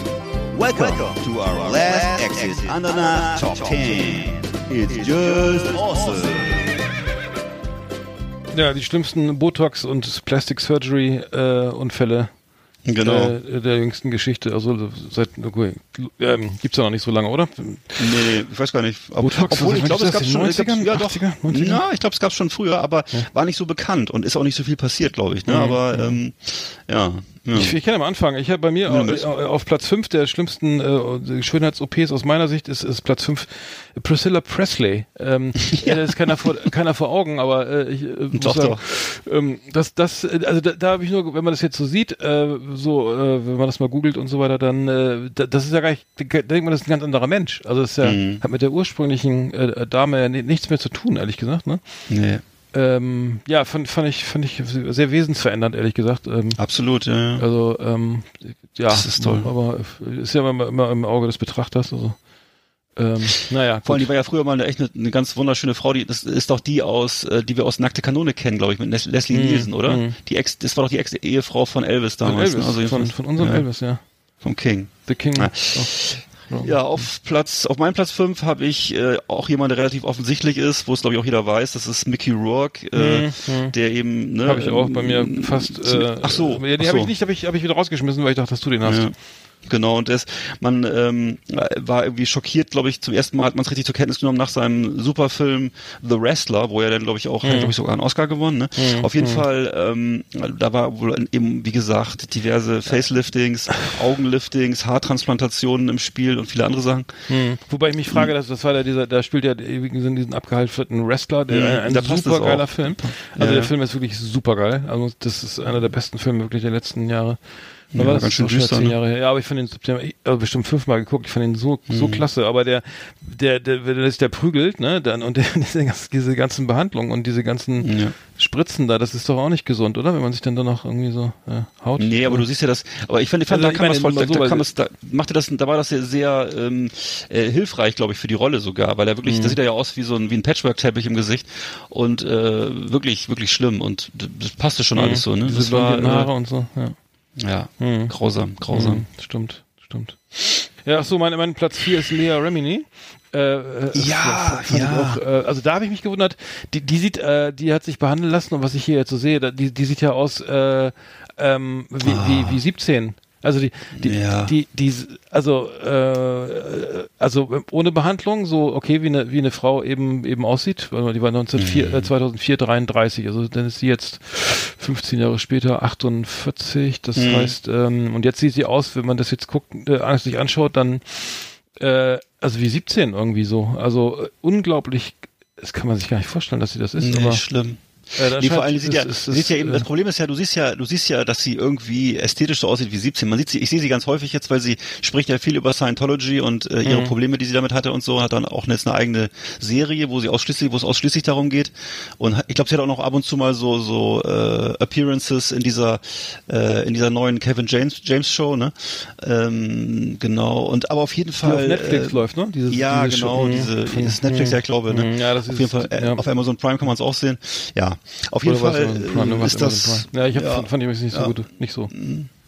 Welcome to our last exit the top 10. It's just awesome. Ja, die schlimmsten Botox- und Plastic Surgery-Unfälle Genau. äh, der jüngsten Geschichte. Also seit okay, ähm, gibt's ja noch nicht so lange, oder? Nee, ich weiß gar nicht. Ob, Botox, obwohl was ich glaube, es gab schon, den ich glaub, 90ern, ja doch, 80er, 90er? ja, ich glaube, es gab schon früher, aber war nicht so bekannt und ist auch nicht so viel passiert, glaube ich. Ne? Mhm. Aber ähm, ja, Ich, ich kann ja mal anfangen. Ich habe bei mir Ja, au- das- au- auf Platz 5 der schlimmsten äh, Schönheits-OPs aus meiner Sicht ist, ist Platz 5 Priscilla Presley. Ähm, (laughs) ja. Das ist keiner vor, keiner vor Augen, aber äh, ich äh, muss Doch, sagen, doch. Ähm, das, das, äh, also da, da habe ich nur, wenn man das jetzt so sieht, äh, so, äh, wenn man das mal googelt und so weiter, dann, äh, da, das ist ja gar nicht, da denkt man, das ist ein ganz anderer Mensch. Also das ist ja, Mhm. hat mit der ursprünglichen äh, Dame ja ni- nichts mehr zu tun, ehrlich gesagt, ne? Nee, Ähm, ja, fand, fand ich, fand ich sehr wesensverändernd, ehrlich gesagt. Ähm, absolut, ja. also, ähm, ja, Das ist toll. aber ist ja immer, immer im Auge des Betrachters. Also, ähm, naja, Vor allem, gut. die war ja früher mal eine echt eine, eine ganz wunderschöne Frau. Die, das ist doch die aus, äh, die wir aus Nackte Kanone kennen, glaube ich, mit Les Leslie Mhm, Nielsen, oder? mhm. Die Ex, das war doch die Ex-Ehefrau von Elvis von damals. Elvis, ne? Also von, von unserem ja, Elvis, ja. Vom King. The King. Ja. Oh. Ja, auf Platz, auf meinem Platz 5 habe ich äh, auch jemand, der relativ offensichtlich ist, wo es glaube ich auch jeder weiß, das ist Mickey Rourke, äh, Mhm, der eben, ne, Habe ich auch bei mir ähm, fast. Äh, ach so, Ja, habe so. ich nicht, habe ich, hab ich wieder rausgeschmissen, weil ich dachte, dass du den hast. Ja. Genau, und das, man ähm, war irgendwie schockiert, glaube ich, zum ersten Mal hat man es richtig zur Kenntnis genommen nach seinem Superfilm The Wrestler, wo er dann, glaube ich, auch, hat, glaube ich, sogar einen Oscar gewonnen. Ne? Auf jeden Fall, ähm, da war wohl eben, wie gesagt, diverse Faceliftings, Augenliftings, Haartransplantationen im Spiel und viele andere Sachen. Hm. Wobei ich mich frage, dass das war der dieser, da spielt ja in diesen abgehalfterten Wrestler, der Mhm, ein, ein da passt super es geiler. Film. Also Ja, der ja. Film ist wirklich super geil. Also das ist einer der besten Filme wirklich der letzten Jahre. Ja, war das? ganz schön düster, ne? Jahre her. Ja, aber ich fand den ich also bestimmt fünfmal geguckt. Ich fand ihn so so klasse. Aber der der der wenn der, der prügelt, ne, dann und (laughs) der, diese, ganzen- Behandlungen und diese ganzen Ja. Spritzen da, das ist doch auch nicht gesund, oder? Wenn man sich dann da noch irgendwie so äh, haut. Nee, aber du siehst ja das, aber ich fand, ich fand Also da kann das voll, da, so, da, kam es, da machte das, da war das sehr, sehr ähm, äh, hilfreich, glaube ich, für die Rolle sogar, weil er wirklich, Mhm. da sieht er ja aus wie so ein wie ein Patchwork-Teppich im Gesicht und äh, wirklich, wirklich schlimm und das passte schon alles so, ne? Diese Das war blondierten Haare äh, und so. Ja. Ja Mhm. grausam, grausam. Mhm, stimmt, stimmt. Ja, ach so, mein, mein Platz 4 ist Lea Remini. Äh, äh, Ja, ja. Auch, äh, also da habe ich mich gewundert, die, die sieht, äh, die hat sich behandeln lassen und was ich hier jetzt so sehe, die, die sieht ja aus äh, ähm, wie, wie, wie 17. Also die, die. Ja. die, die, also, äh, also ohne Behandlung, so okay, wie eine, wie eine Frau eben, eben aussieht. Mal, Die war 1904, Mhm. äh, 2004 33, also dann ist sie jetzt 15 Jahre später 48. Das Mhm. heißt, ähm, und jetzt sieht sie aus, wenn man das jetzt guckt, äh, sich anschaut, dann äh, also wie 17 irgendwie so. Also äh, unglaublich, das kann man sich gar nicht vorstellen, dass sie das ist. Nee, aber schlimm. Äh, das Nee, vor allem sieht ja, ist- siehst ja eben, äh, das Problem ist ja, du siehst ja, du siehst ja, dass sie irgendwie ästhetisch so aussieht wie 17. Man sieht sie, ich sehe sie ganz häufig jetzt, weil sie spricht ja viel über Scientology und äh, ihre Mhm. Probleme, die sie damit hatte und so, hat dann auch jetzt eine eigene Serie, wo sie ausschließlich, wo es ausschließlich darum geht. Und ich glaube, sie hat auch noch ab und zu mal so so äh, Appearances in dieser äh, in dieser neuen Kevin James James Show, ne? Ähm, genau. Und aber auf jeden die Fall auf Netflix äh, läuft, ne? Dieses, ja, diese genau, Show- diese, Mhm. dieses Netflix, ja, ich glaube, ne? Mhm, Ja, das auf ist, jeden Fall, äh, ja. auf Amazon Prime kann man es auch sehen. Ja, auf jeden Oder Fall Prime, äh, ist das. Ja, ich hab, ja, fand, ich übrigens nicht so ja. gut. Nicht so.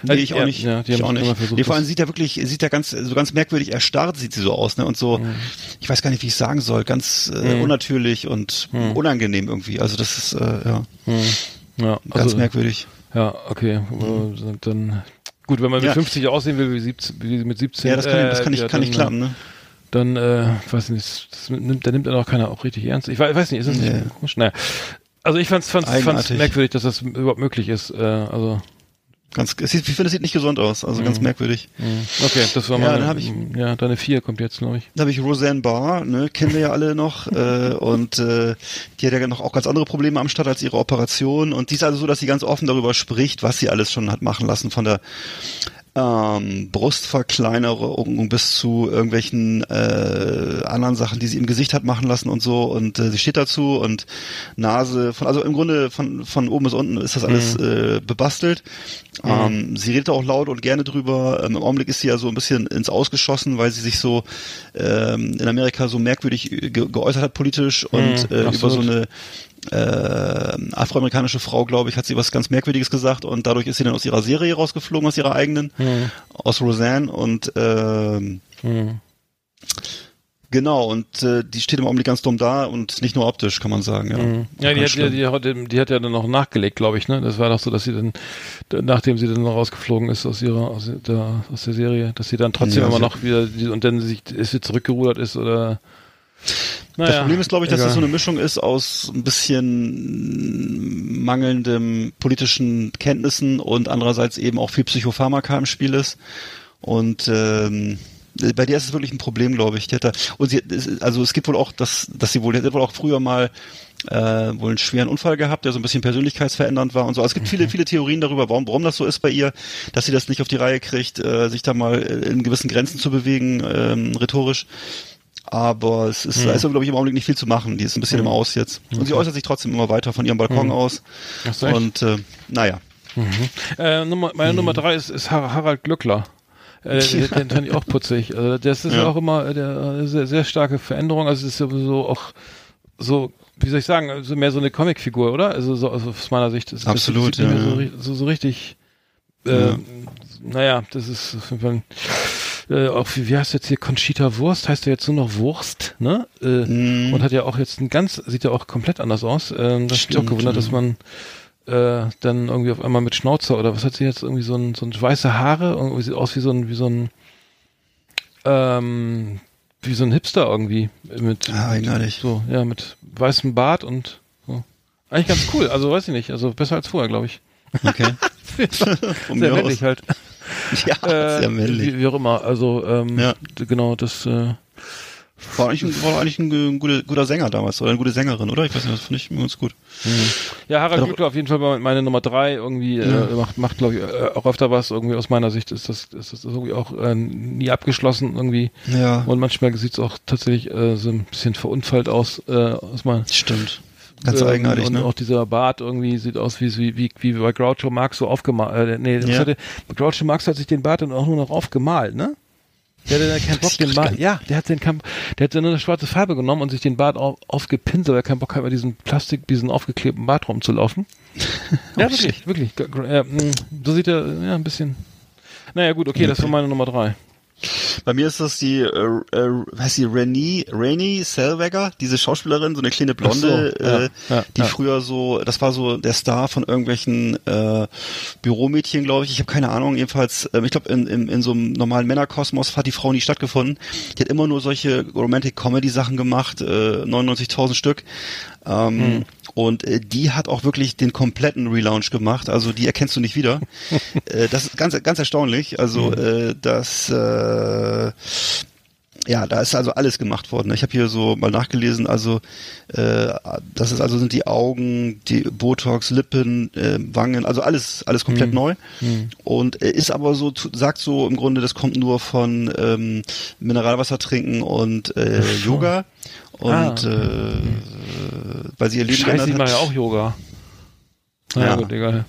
Nee, ich auch nicht. ja, die ich haben auch nicht. versucht, nee, vor allem sieht er wirklich, sieht er ganz, so ganz merkwürdig erstarrt sieht sie so aus, ne? Und so, Mhm. ich weiß gar nicht, wie ich sagen soll, ganz äh, unnatürlich und Mhm. unangenehm irgendwie. Also das ist äh, ja Ja, ganz also, merkwürdig. Ja, okay. äh, Dann gut, wenn man mit Ja. 50 aussehen will wie, 17, wie mit 17. Ja, das kann, das kann äh, nicht, ja, kann nicht dann, klappen, ne? Dann, äh, weiß nicht, das nimmt, da nimmt dann auch keiner auch richtig ernst. Ich weiß, weiß nicht, ist das nicht Nee. komisch? Naja. Also ich fand's, fand's, fand's merkwürdig, dass das überhaupt möglich ist. Äh, also Ganz, es sieht, ich finde, es sieht nicht gesund aus, also ganz merkwürdig. mh. okay, das war Ja, mal. dann hab ich- ja, deine vier kommt jetzt, glaube ich. Da habe ich Roseanne Barr, ne, kennen wir ja alle noch, (laughs) äh, und äh, die hat ja noch auch ganz andere Probleme am Start als ihre Operation. Und die ist also so, dass sie ganz offen darüber spricht, was sie alles schon hat machen lassen, von der ähm, Brustverkleinerung bis zu irgendwelchen äh, anderen Sachen, die sie im Gesicht hat machen lassen und so. Und äh, sie steht dazu und Nase, von also im Grunde von von oben bis unten ist das alles äh, bebastelt. Ähm, sie redet auch laut und gerne drüber. Ähm, Im Augenblick ist sie ja so ein bisschen ins Ausgeschossen, weil sie sich so ähm, in Amerika so merkwürdig äh, ge geäußert hat politisch und Mhm, äh, über so eine äh, afroamerikanische Frau, glaube ich, hat sie was ganz Merkwürdiges gesagt und dadurch ist sie dann aus ihrer Serie rausgeflogen, aus ihrer eigenen, aus Roseanne und ähm, Mhm. genau und äh, die steht im Augenblick ganz dumm da und nicht nur optisch, kann man sagen. Ja, Mhm. Ja, die hat, die, die, hat, die hat ja dann noch nachgelegt, glaube ich, ne? Das war doch so, dass sie dann, nachdem sie dann rausgeflogen ist aus ihrer, aus der, aus der Serie, dass sie dann trotzdem Ja, immer noch wieder, und dann sich, ist sie zurückgerudert ist oder, Naja, das Problem ist, glaube ich, dass das egal. so eine Mischung ist aus ein bisschen mangelndem politischen Kenntnissen und andererseits eben auch viel Psychopharmaka im Spiel ist. Und ähm, bei der ist es wirklich ein Problem, glaube ich. Die hat da, und sie, also es gibt wohl auch, dass, dass sie wohl, die hat wohl auch früher mal äh, wohl einen schweren Unfall gehabt, der so ein bisschen persönlichkeitsverändernd war und so. Also es gibt viele, viele Theorien darüber, warum, warum das so ist bei ihr, dass sie das nicht auf die Reihe kriegt, äh, sich da mal in gewissen Grenzen zu bewegen, ähm, rhetorisch. Aber es ist, da ist, glaube ich, im Augenblick nicht viel zu machen. Die ist ein bisschen im Aus jetzt. Und sie äußert sich trotzdem immer weiter von ihrem Balkon aus. Ach? Und äh, naja. Äh, Nummer, meine Nummer drei ist, ist Har- Harald Glückler. Äh, (laughs) den, fand ich auch putzig. Also das ist ja. Ja. auch immer äh, der, äh, sehr, sehr starke Veränderung. Also es ist sowieso auch so, wie soll ich sagen, also mehr so eine Comicfigur, oder? Also so also aus meiner Sicht. ist Absolut, das, mehr ja, so, ja. so, so richtig. Äh, Naja, das ist auf jeden Fall. Äh, auch wie, wie heißt jetzt hier Conchita Wurst? Heißt er jetzt nur noch Wurst, ne? Äh, Mhm. Und hat ja auch jetzt ein ganz, sieht ja auch komplett anders aus. Ähm, das hat mich auch Stimmt, gewundert, ja. dass man äh, dann irgendwie auf einmal mit Schnauzer oder was hat sie jetzt irgendwie so ein so ein weiße Haare irgendwie sieht aus wie so ein wie so ein ähm, wie so ein Hipster irgendwie mit Ah, eigenartig. so ja mit weißem Bart und so. eigentlich ganz cool also weiß ich nicht also besser als vorher glaube ich Okay. (laughs) Sehr männlich halt (laughs) Ja, äh, sehr männlich. wie, wie auch immer also ähm, Ja. genau das äh, War eigentlich, ein, war eigentlich ein, guter, guter Sänger damals oder eine gute Sängerin, oder? Ich weiß nicht, das finde ich ganz gut. Ja, Harald. Glückler auf jeden Fall war meine Nummer drei irgendwie äh, macht, macht glaube ich äh, auch öfter was irgendwie aus meiner Sicht ist das ist das irgendwie auch äh, nie abgeschlossen irgendwie Ja. und manchmal sieht es auch tatsächlich äh, so ein bisschen verunfallt aus äh, aus meiner Stimmt. Ganz ähm, eigenartig, und ne? auch dieser Bart irgendwie sieht aus wie wie wie, wie bei Groucho Marx so aufgemalt äh, nee Ja. hatte, Groucho Marx hat sich den Bart dann auch nur noch aufgemalt ne der hatte dann keinen Bock, den Bart, ja, der hat den kein, der hat dann eine schwarze Farbe genommen und sich den Bart auf, aufgepinselt, weil er keinen Bock hat, mit diesem Plastik, diesen aufgeklebten Bart rumzulaufen. (laughs) ja, wirklich, wirklich. G- Ja, mh, so sieht er, ja, ein bisschen. Naja, gut, okay, das war meine Nummer drei. Bei mir ist das die, äh, äh, heißt die Renée, Renée Zellweger, diese Schauspielerin, so eine kleine Blonde, so, ja, äh, ja, die ja. früher so, das war so der Star von irgendwelchen äh, Büromädchen, glaube ich. Ich habe keine Ahnung, jedenfalls, ähm, ich glaube, in, in, in so einem normalen Männerkosmos hat die Frau nie stattgefunden. Die hat immer nur solche Romantic-Comedy-Sachen gemacht, äh, 99.000 Stück. Ähm, Hm. Und äh, die hat auch wirklich den kompletten Relaunch gemacht. Also die erkennst du nicht wieder. (laughs) äh, das ist ganz, ganz erstaunlich. Hm. Also äh, das äh, ja, da ist also alles gemacht worden. Ich habe hier so mal nachgelesen, also äh, das ist also sind die Augen, die Botox, Lippen, äh, Wangen, also alles alles komplett Hm. neu und äh, ist aber so sagt so im Grunde, das kommt nur von ähm, Mineralwasser trinken und äh, Yoga und Ah. äh, weil sie ihr Leben Scheiße, ich mache ja auch Yoga. Naja, Ja. gut, egal.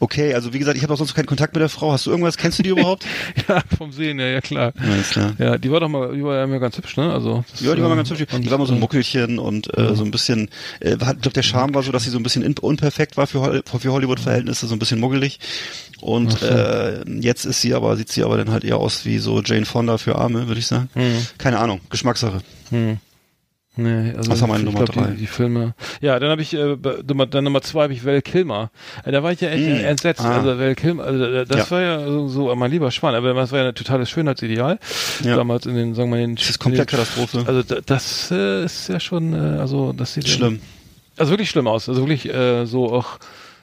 Okay, also wie gesagt, ich habe auch sonst keinen Kontakt mit der Frau. Hast du irgendwas? Kennst du die überhaupt? (laughs) Ja, vom Sehen, ja, ja, klar. Alles klar. Ja, die war doch mal, die war ja immer ganz hübsch, ne? Also, das, Ja, die war mal ganz äh, hübsch. Die war mal so ein äh, Muckelchen und äh, so ein bisschen, äh, ich glaube, der Charme war so, dass sie so ein bisschen unperfekt war für, für Hollywood-Verhältnisse, so ein bisschen muggelig. Und so. äh, jetzt ist sie aber, sieht sie aber dann halt eher aus wie so Jane Fonda für Arme, würde ich sagen. Mhm. Keine Ahnung, Geschmackssache. Hm. Nee, also war meine ich Nummer glaub. Die, die Filme. Ja, dann habe ich äh, Nummer, dann Nummer zwei habe ich Val Kilmer. Äh, da war ich ja echt Mm. entsetzt. Ah. Also Val Kilmer, also äh, das Ja. war ja so, so mein lieber Schwan, aber das war ja ein totales Schönheitsideal. Ja. Damals in den, sagen wir mal, in den Das ist komplett in den- Katastrophe. Also da, das äh, ist ja schon, äh, also das sieht Schlimm. Also wirklich schlimm aus. Also wirklich äh, so auch.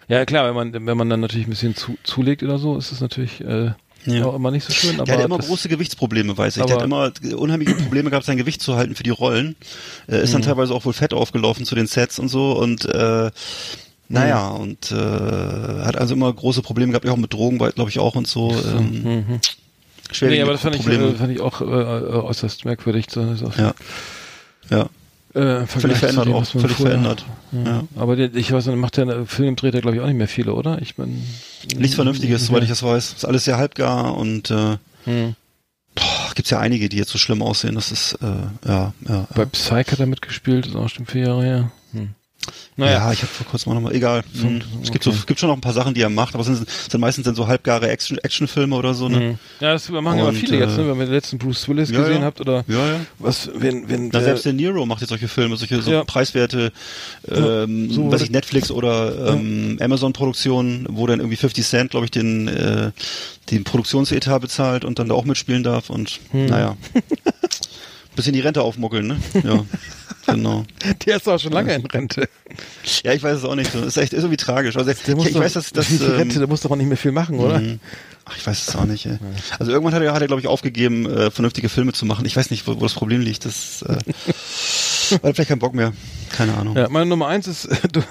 Ja klar, wenn man wenn man dann natürlich ein bisschen zu, zulegt oder so, ist es natürlich äh, Ja. auch immer nicht so schön. Aber Der hat immer das, große Gewichtsprobleme, weiß ich. Der hat immer unheimliche Probleme gehabt, sein Gewicht zu halten für die Rollen. Äh, ist dann teilweise auch wohl fett aufgelaufen zu den Sets und so und äh, naja, und äh, hat also immer große Probleme gehabt, auch mit Drogen, glaube ich auch und so. Ähm, Mhm. Nee, schwerwiegende aber das fand ich, Probleme. äh, fand ich auch äh, äußerst merkwürdig. So, ja. Ja, Äh, völlig verändert dem, auch, völlig vorher- verändert. Ja. Aber der, ich weiß nicht, macht der Film dreht er glaube ich auch nicht mehr viele, oder? Ich bin Nichts Vernünftiges, soweit ich das weiß. Ist alles sehr halbgar und äh, Hm. boah, gibt's ja einige, die jetzt so schlimm aussehen. Das ist äh, ja, ja. Bei Psych hat er mitgespielt, ist auch schon vier Jahre her. Hm. Naja, Ja, ich habe vor kurzem auch nochmal, egal. Hm. Es gibt, so, okay. gibt schon noch ein paar Sachen, die er macht, aber es sind, sind meistens dann so halbgare Action, Actionfilme oder so, ne? Hm. ja, das machen ja viele jetzt, ne? äh, wenn ihr den letzten Bruce Willis ja, gesehen ja. habt oder Ja, ja. was, wenn, wenn Na, selbst der Nero macht jetzt solche Filme, solche so preiswerte, ähm, so weiß ich, Netflix oder ähm, Amazon-Produktionen, wo dann irgendwie 50 Cent, glaube ich, den, äh, den Produktionsetat bezahlt und dann da auch mitspielen darf und Hm. naja. (laughs) Bisschen die Rente aufmuckeln, ne? Ja, (laughs) genau. Der ist auch schon lange in Rente. Ja, ich weiß es auch nicht. so. Ist echt ist irgendwie tragisch. Also Der muss ich, doch, weiß, dass das. wie viel Rente, Ähm, der muss doch auch nicht mehr viel machen, oder? mhm. Ach, ich weiß es auch nicht. Ey. Also irgendwann hat er, hat er glaube ich, aufgegeben, äh, vernünftige Filme zu machen. Ich weiß nicht, wo, wo das Problem liegt. Das äh, (laughs) hat vielleicht keinen Bock mehr. Keine Ahnung. Ja, meine Nummer eins ist (laughs) du,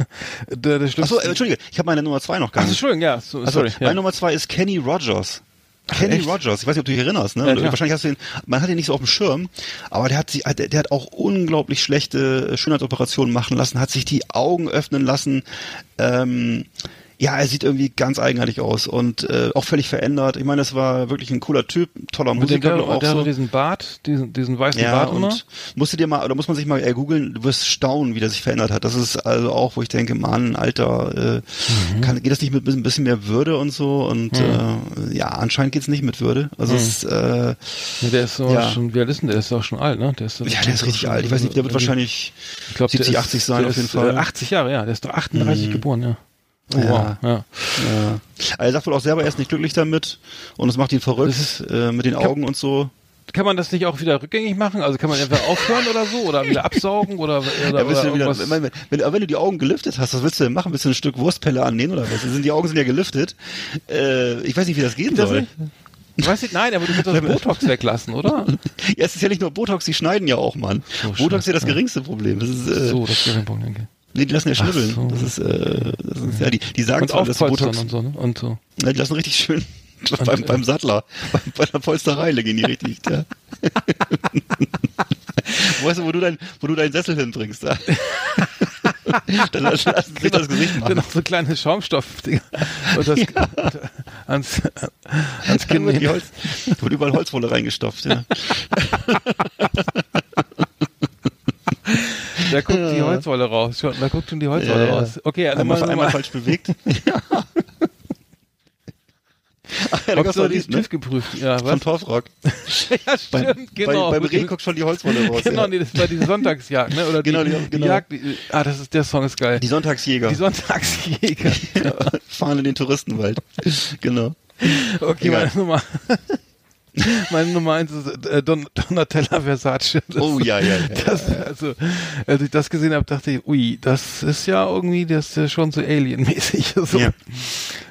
der, der schlimmste. Achso, äh, Entschuldige, ich habe meine Nummer zwei noch gar Achso, nicht. Entschuldigung, ja, so, Also, sorry. meine Ja. Nummer zwei ist Kenny Rogers. Kenny echt? Rogers, ich weiß nicht, ob du dich erinnerst, ne? Ja. Wahrscheinlich hast du ihn, man hat ihn nicht so auf dem Schirm, aber der hat sich, der, der hat auch unglaublich schlechte Schönheitsoperationen machen lassen, hat sich die Augen öffnen lassen, ähm, ja, er sieht irgendwie ganz eigenartig aus und äh, auch völlig verändert. Ich meine, das war wirklich ein cooler Typ, toller dem, Musiker, der, glaub auch der hat so. diesen Bart, diesen, diesen weißen Ja, Bart immer. und musst du dir mal, oder muss man sich mal äh, googeln, du wirst staunen, wie der sich verändert hat. Das ist also auch, wo ich denke, Mann, Alter, äh, Mhm. kann, geht das nicht mit ein bisschen mehr Würde und so? Und äh, ja, anscheinend geht's nicht mit Würde. Also es ist, äh, Ja, der ist so Ja. schon, wie alt ist denn der? Der ist auch schon alt, ne? Der ist, ja, der ist richtig alt. Ich weiß nicht, der wird wahrscheinlich ich glaub, 70, der 80 sein der auf jeden ist, Fall. Äh, 80 Jahre, ja. Der ist doch 38 geboren, ja. Oh, Ja. wow, ja. Ja. Also er sagt wohl auch selber, er ist nicht glücklich damit und es macht ihn verrückt Das äh, mit den Augen und so. Kann man das nicht auch wieder rückgängig machen? Also kann man einfach aufhören oder so? Oder wieder absaugen? Oder, oder, Ja, oder du wieder, wenn, wenn, wenn, aber wenn du die Augen gelüftet hast, was willst du denn machen? Willst du ein Stück Wurstpelle annähen oder was? Sind, die Augen sind ja gelüftet. Äh, ich weiß nicht, wie das gehen Das soll. nicht? Weiß ich, nein, aber du kannst (laughs) das Botox weglassen, oder? Ja, es ist ja nicht nur Botox, die schneiden ja auch, Mann. So, Botox ist ja das geringste Problem. Das ist, äh, So, das Punkt, danke. Nee, die lassen ja schnibbeln. so. Das ist, äh, das ist, ja, die, die sagen Und zwar, dass Botox, und so, ne? Und so. ja, die lassen richtig schön (laughs) beim, beim Sattler, bei, (laughs) bei der Polsterei gehen die richtig, ja. (laughs) weißt du, wo du dein, wo du deinen Sessel hinbringst, da? Dann lassen sie sich das Gesicht Dann machen. noch so kleine Schaumstoff und das ans, ans Dann Kinn wird, die nehmen. Holz, da wird überall Holzwolle reingestopft, ja. Da guckt die Holzwolle raus. Schon, da guckt schon die Holzwolle Ja, ja. raus. Okay, also einmal, mal, einmal mal, falsch bewegt. (laughs) Ja. Ach, ja, so doch die ne? TÜV geprüft. Ja, Von was? Torfrock. (laughs) ja, Bei, stimmt, genau. bei, bei Reh guckt schon die Holzwolle raus. genau, ja. nee, das war die Sonntagsjagd, ne? Oder die, Genau, die- die, genau. Jagd. Die, ah, das ist, der Song ist geil. Die Sonntagsjäger Die Sonntagsjäger. (laughs) fahren in den Touristenwald. genau. Okay, Egal. meine Nummer. (laughs) Meine Nummer eins ist äh, Don, Donatella Versace. (laughs) Das, Oh ja, ja, ja. (laughs) Das, also, als ich das gesehen habe, dachte ich, ui, das ist ja irgendwie, das ist ja schon so Alien-mäßig. So. Ja.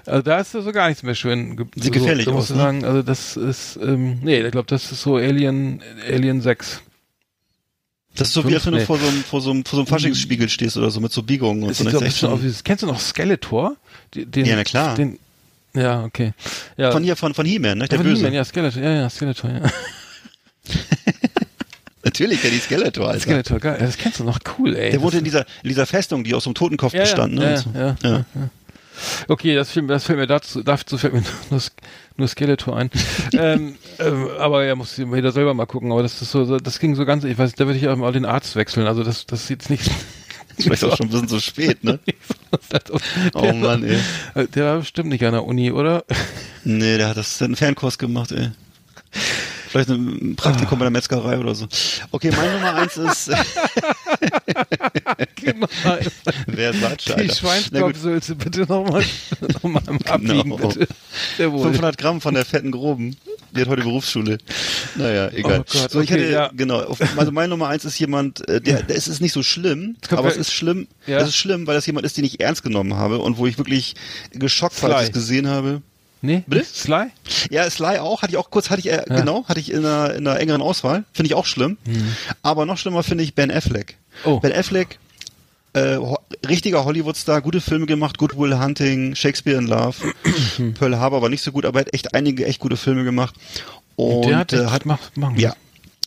Also da ist so gar nichts mehr schön. Sieht so, gefährlich da aus, ne? sagen, also das ist, ähm, nee, ich glaube, das ist so Alien, Alien 6. Das ist so wie, als wenn du vor so einem, vor so einem, vor so einem Faschingsspiegel stehst oder so mit so Biegungen und Das so. sieht so ein bisschen aus wie, kennst du noch Skeletor? Den, Ja, na klar. Den, ja, okay. Ja, von hier, von, von He-Man, ne? Der von Böse. He-Man, ja, Skeletor, ja, ja, Skeletor, ja. (laughs) Natürlich, der die Skeletor, Alter. Skeletor, geil. Ja, Das kennst du noch, cool, ey. Der Das- in dieser, in dieser Festung, die aus so einem Totenkopf ja, bestand, ne? ja, ja, so. ja, ja, ja. Okay, das fällt, mir- das fällt mir dazu, dazu fällt mir (laughs) nur, nur Skeletor ein. (laughs) ähm, ähm, aber ja, muss ich wieder selber mal gucken. Aber das ist so, das ging so ganz, ich weiß, da würde ich auch mal den Arzt wechseln. Also das, das sieht jetzt nicht. Vielleicht auch schon ein bisschen so spät, ne? (laughs) Oh Mann, ey. Der war bestimmt nicht an der Uni, oder? Nee, der hat das der hat einen Fernkurs gemacht, ey. Vielleicht ein Praktikum bei der Metzgerei oder so. Okay, meine Nummer eins ist, (laughs) genau. wer sagt Die. Na gut, Schweinskopfsülze bitte nochmal (laughs) noch mal abbiegen, Genau. bitte. Jawohl. 500 Gramm von der fetten Groben. Die hat heute Berufsschule. Naja, egal. Oh Gott, so, ich okay, hätte, ja. genau, also meine Nummer eins ist jemand, äh, der, der es ist nicht so schlimm, aber ja- es ist schlimm, Ja. es ist schlimm, weil das jemand ist, den ich ernst genommen habe und wo ich wirklich geschockt war, als ich es gesehen habe. Nee? Bitte? Sly? Ja, Sly auch, hatte ich auch kurz, hatte ich, äh, genau, hatte ich in einer, in einer engeren Auswahl, finde ich auch schlimm. Aber noch schlimmer finde ich Ben Affleck. Oh. Ben Affleck, äh, ho richtiger Hollywood-Star, gute Filme gemacht, Good Will Hunting, Shakespeare in Love, Mhm. (clears throat) Pearl Harbor war nicht so gut, aber er hat echt einige echt gute Filme gemacht. Und der hat, äh, hat macht, machen. ja.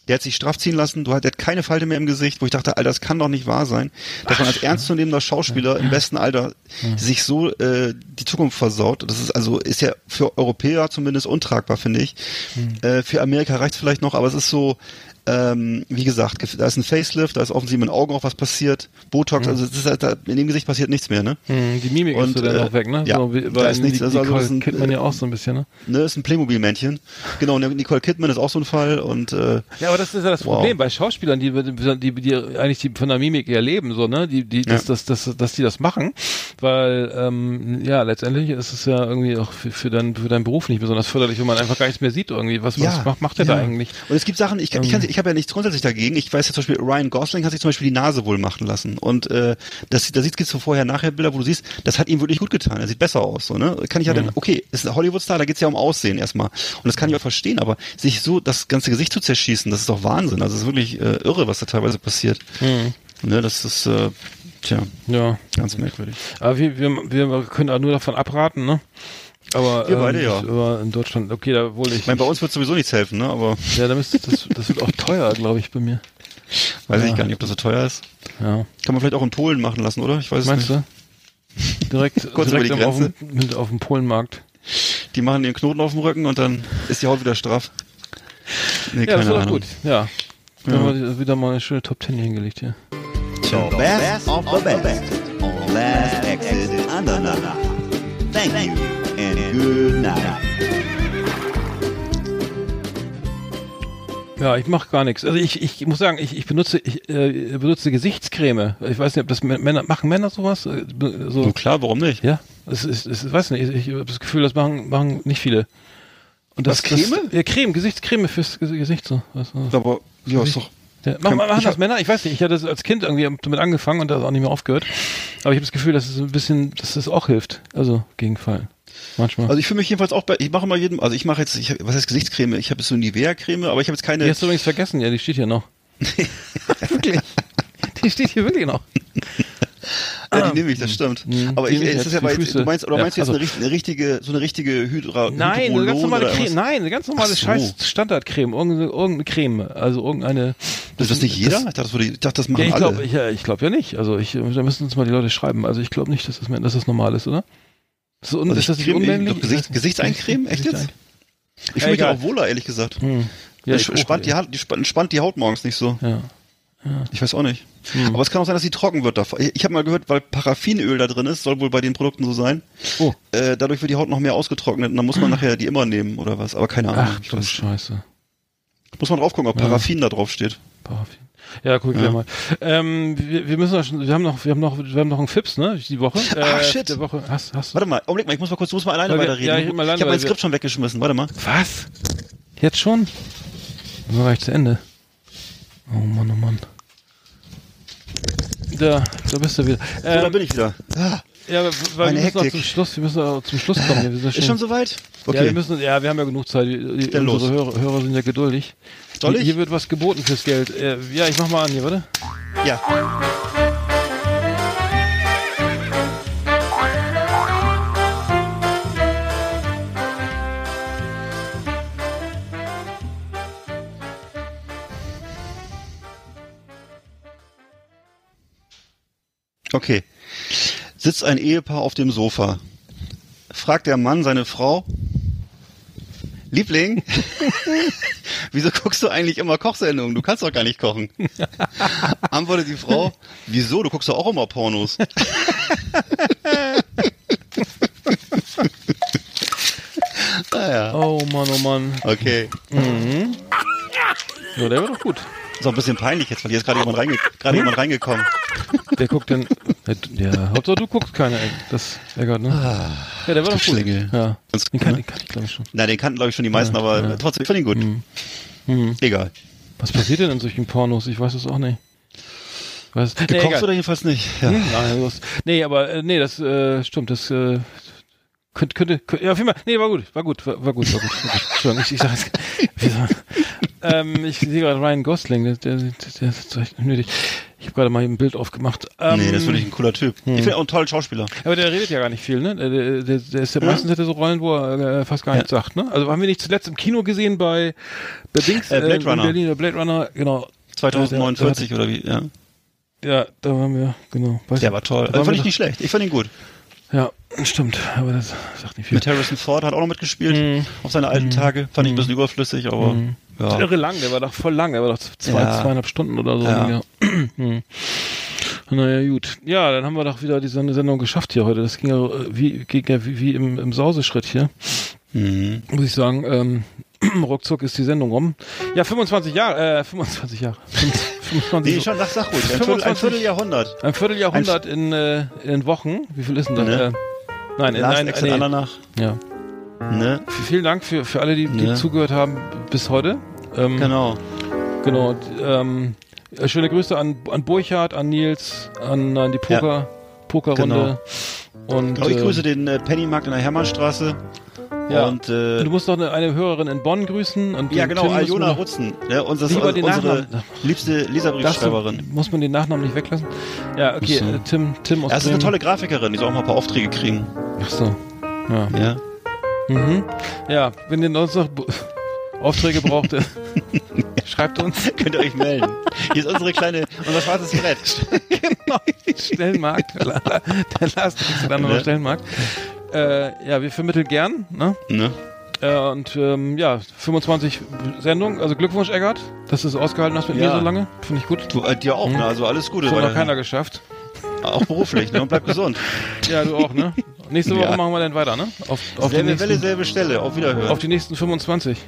Der hat sich straff ziehen lassen, du hat, der hat keine Falte mehr im Gesicht, wo ich dachte, Alter, das kann doch nicht wahr sein, dass man als ernstzunehmender Schauspieler im besten Alter sich so äh, die Zukunft versaut. Das ist also, ist ja für Europäer zumindest untragbar, finde ich. Äh, für Amerika reicht's vielleicht noch, aber es ist so, ähm, wie gesagt, da ist ein Facelift, da ist offensichtlich mit den Augen auch was passiert, Botox, also es ist halt, da, in dem Gesicht passiert nichts mehr, ne? Hm, die Mimik Und, ist so dann äh, auch weg, ne? ja, so, da ist nichts, also- also Nicole das ist ein- kennt man ja auch so ein bisschen, ne? Ne, ist ein Playmobil-Männchen. Genau, Nicole Kidman ist auch so ein Fall und äh, Ja, aber das ist ja das Wow. Problem bei Schauspielern, die, die, die, eigentlich die von der Mimik eher leben, so, ne? Die, die, das, Ja. das, das, dass die das machen, weil ähm, ja letztendlich ist es ja irgendwie auch für, für, dein, für deinen Beruf nicht besonders förderlich, wenn man einfach gar nichts mehr sieht irgendwie. Was, was macht, macht der da eigentlich? Und es gibt Sachen, ich, kann- ich, kann, ich habe ja nichts grundsätzlich dagegen. Ich weiß ja zum Beispiel, Ryan Gosling hat sich zum Beispiel die Nase wohl machen lassen. Und äh, das, da sieht es so vorher-nachher-Bilder, wo du siehst, das hat ihm wirklich gut getan. Er sieht besser aus. So, ne? Kann ich ja dann, okay, ist ein Hollywood-Star, da geht's ja um Aussehen erstmal. Und das kann ich auch verstehen, aber sich so das ganze Gesicht zu zerschießen, das ist doch Wahnsinn. Also es ist wirklich äh, irre, was da teilweise passiert. Ne, das ist, äh, tja, Ja, ganz merkwürdig. aber wir, wir, wir können auch nur davon abraten, ne? Aber, Wir beide, ja. aber in Deutschland, okay, da wohl ich. Ich meine, bei uns wird sowieso nichts helfen, ne? Aber ja, da müsste, das, das wird auch teuer, glaube ich, bei mir. weiß Ja. ich gar nicht, ob das so teuer ist. Ja. Kann man vielleicht auch in Polen machen lassen, oder? Ich weiß es Meinst nicht. du? Direkt, (laughs) Kurz direkt über die auf, dem, Grenze. auf dem Polenmarkt. Die machen den Knoten auf dem Rücken und dann ist die Haut wieder straff. Nee, Ja, das Ahnung. gut. Ja. Da Ja. haben wir wieder mal eine schöne Top Ten hier hingelegt hier. The best of the best on Last Exit Andernach. Thank you good night. Ja, ich mache gar nichts. Also ich, ich muss sagen, ich, ich benutze ich äh, benutze Gesichtscreme. Ich weiß nicht, ob das Männer machen Männer sowas Äh, so. So klar, warum nicht? Ja, es ist, es ist, weiß nicht, ich, ich habe das Gefühl, das machen machen nicht viele. Und das, Was, Creme? Das, ja, Creme, Gesichtscreme fürs Ges- Gesicht so. Was, was. Aber ja, ist doch. Ja, machen, machen das Männer? Ich weiß nicht, ich hatte das als Kind irgendwie damit angefangen und das auch nicht mehr aufgehört. Aber ich habe das Gefühl, dass es ein bisschen, dass es auch hilft. Also gegen Fallen. Manchmal. Also ich fühle mich jedenfalls auch bei, ich mache immer jedem, also ich mache jetzt, ich, was heißt Gesichtscreme? Ich habe jetzt so Nivea-Creme, aber ich habe jetzt keine. die hast du übrigens vergessen, ja, die steht hier noch. (laughs) wirklich. Die steht hier wirklich noch. ja, die nehme ich, das stimmt. Mhm. Aber ich, ist jetzt ja bei, du meinst, oder Ja, meinst du jetzt also- eine, eine richtige, so eine richtige Hydra, Nein, eine ganz normale Creme. Nein, eine ganz normale so. scheiß Standardcreme. Irgendeine, irgendeine Creme. Also irgendeine. Das, das nicht jeder? ich dachte, das, würde, ich dachte, das machen Ja, ich alle. glaube ich, ja, ich glaub ja nicht. Also ich, da müssen uns mal die Leute schreiben. Also ich glaube nicht, dass das, dass das normal ist, oder? Ist das, un Also ist das ich nicht unmännlich? Gesicht- Ich nicht. Gesichtseincreme? Echt jetzt? Ich fühle mich auch wohler, ehrlich gesagt. Hm. Ja, das ich auch, spannt, die, die spannt, die Haut morgens nicht so. Ja. Ich weiß auch nicht. Hm. Aber es kann auch sein, dass sie trocken wird. davon. Ich habe mal gehört, weil Paraffinöl da drin ist, soll wohl bei den Produkten so sein. Oh. Äh, dadurch wird die Haut noch mehr ausgetrocknet und dann muss man nachher die immer nehmen oder was. Aber keine Ahnung. Ach, Ich du weiß- Scheiße. muss man drauf gucken, ob Ja. Paraffin da drauf steht. Paraffin. Ja, guck ich Ja. mal. Ähm, wir, wir müssen noch, schon- wir haben noch, wir haben noch, wir haben noch einen Fips, ne? Die Woche. Ah, shit. Der Woche. Hast, hast. Warte mal, Augenblick mal, ich muss mal kurz, du musst mal alleine weiterreden. ja, ich alleine, ich habe mein Skript schon weggeschmissen. Warte mal. Was? Jetzt schon? Dann war gleich zu Ende. Oh Mann, oh Mann. Da, da bist du wieder. So, da Ähm, bin ich wieder. Ah, ja, weil Meine wir müssen noch Hektik. zum Schluss, wir müssen zum Schluss kommen. Wir sind ist schon soweit? Ja, wir müssen, ja, wir haben ja genug Zeit. Die, die, unsere. Hörer, Hörer sind ja geduldig. Soll Hier- ich? Hier wird was geboten fürs Geld. Äh, ja, ich mach mal an hier, warte. Ja. Okay. Sitzt ein Ehepaar auf dem Sofa. Fragt der Mann seine Frau, Liebling, (laughs) wieso guckst du eigentlich immer Kochsendungen? Du kannst doch gar nicht kochen. (laughs) Antwortet die Frau, wieso? Du guckst doch auch immer Pornos. (laughs) naja, Oh Mann, oh Mann. okay. Ja, der war doch gut. Ist auch ein bisschen peinlich jetzt, weil hier ist gerade jemand, reinge gerade jemand reingekommen. Der guckt dann. Ja, Hauptsache du guckst keiner. Das ärgert, ne? ja, der war doch gut. Ja. Den kann, ne? den kann ich, glaube ich, schon. Na, den kannten glaube ich schon die meisten, aber ja. trotzdem, ich finde ihn gut. Mhm. Egal. Was passiert denn in solchen Pornos? Ich weiß es auch nicht. Weiß, nee, Gekocht egal. oder jedenfalls nicht. Ja. Hm? Nein, los. nee, aber äh, nee, das äh, stimmt. Das äh, könnte, könnte, könnte, ja, auf jeden Fall. Nee, war gut, war gut, war, war gut, war gut. Entschuldigung, ich, ich sag jetzt? (laughs) ähm, ich sehe gerade Ryan Gosling, der, der, der, ist echt nötig. Ich habe gerade mal ein Bild aufgemacht. Ähm, nee, das ist wirklich ein cooler Typ. Ich finde auch einen tollen Schauspieler. aber der redet ja gar nicht viel, ne? Der, der, der, ist ja, meistens hat er so Rollen, wo er äh, fast gar Ja. nichts sagt, ne? Also haben wir nicht zuletzt im Kino gesehen bei, bei Dings, Äh, Blade in Runner. Berlin, der Blade Runner, genau. 2049 oder wie, ja. Ja, da waren wir, genau. Weiß Der war toll. Da Also fand ich nicht schlecht. Ich fand ihn gut. Ja, stimmt, aber das sagt nicht viel. Mit Harrison Ford hat auch noch mitgespielt. Mhm. Auf seine alten Tage. Fand ich ein bisschen überflüssig, aber ja. Irre lang, der war doch voll lang, der war doch zwei, Ja. zweieinhalb Stunden oder so. Ja. Ja. (clears throat) Hm. Naja, gut. Ja, dann haben wir doch wieder diese Sendung geschafft hier heute. Das ging ja äh, wie, ging ja wie, wie im, im Sauseschritt hier. Mhm. Muss ich sagen, ähm, (clears throat) ruckzuck ist die Sendung rum. Ja, 25 Jahre, äh, 25 Jahre. (laughs) 25. Nee, schon, sag, sag ruhig. Ein, Viertel, ein 25. Vierteljahrhundert. Ein Vierteljahrhundert in, äh, in Wochen. Wie viel ist denn das? Ne? Äh, nein, in nein, nee. Andernach. Ja. Ne? Vielen Dank für, für alle, die, die Ne? zugehört haben bis heute. Ähm, Genau. Genau. Ähm, äh, schöne Grüße an, an Burchard, an Nils, an, an die Poker, Pokerrunde. Und Genau, ich äh, grüße den äh, Pennymarkt in der Hermannstraße. Ja. Und, äh, du musst noch eine, eine Hörerin in Bonn grüßen. Und ja, genau, Tim noch- Rutzen. Ja, unser, Lieber den unsere Nachnamen. liebste Leserbriefschreiberin. muss man den Nachnamen nicht weglassen? Ja, okay, so. äh, Tim, Tim aus Ja, das ist eine tolle Grafikerin, die soll auch mal ein paar Aufträge kriegen. Ach so. Ja. Ja. Mhm. Ja, wenn ihr sonst noch Aufträge braucht, äh, (laughs) schreibt uns. Könnt ihr euch melden. Hier ist unsere kleine, unser schwarzes Brett. (laughs) genau, Stellenmarkt. (laughs) Der Last dann noch Ne? Stellenmarkt. Äh, ja, wir vermitteln gern. Ne? Ne? Äh, und ähm, ja, 25 Sendungen. Also Glückwunsch, Eggert, dass du es ausgehalten hast mit Ja. mir so lange. Finde ich gut. Du, äh, dir auch, Mhm. ne? Also alles Gute. Das hat noch weiterhin. keiner geschafft. Auch beruflich, ne? Und bleib gesund. (laughs) Ja, du auch, ne? Nächste Woche Ja. machen wir dann weiter, ne? Auf, auf, die selbe Welle, nächsten, selbe Stelle. Auf Wiederhören. auf die nächsten 25.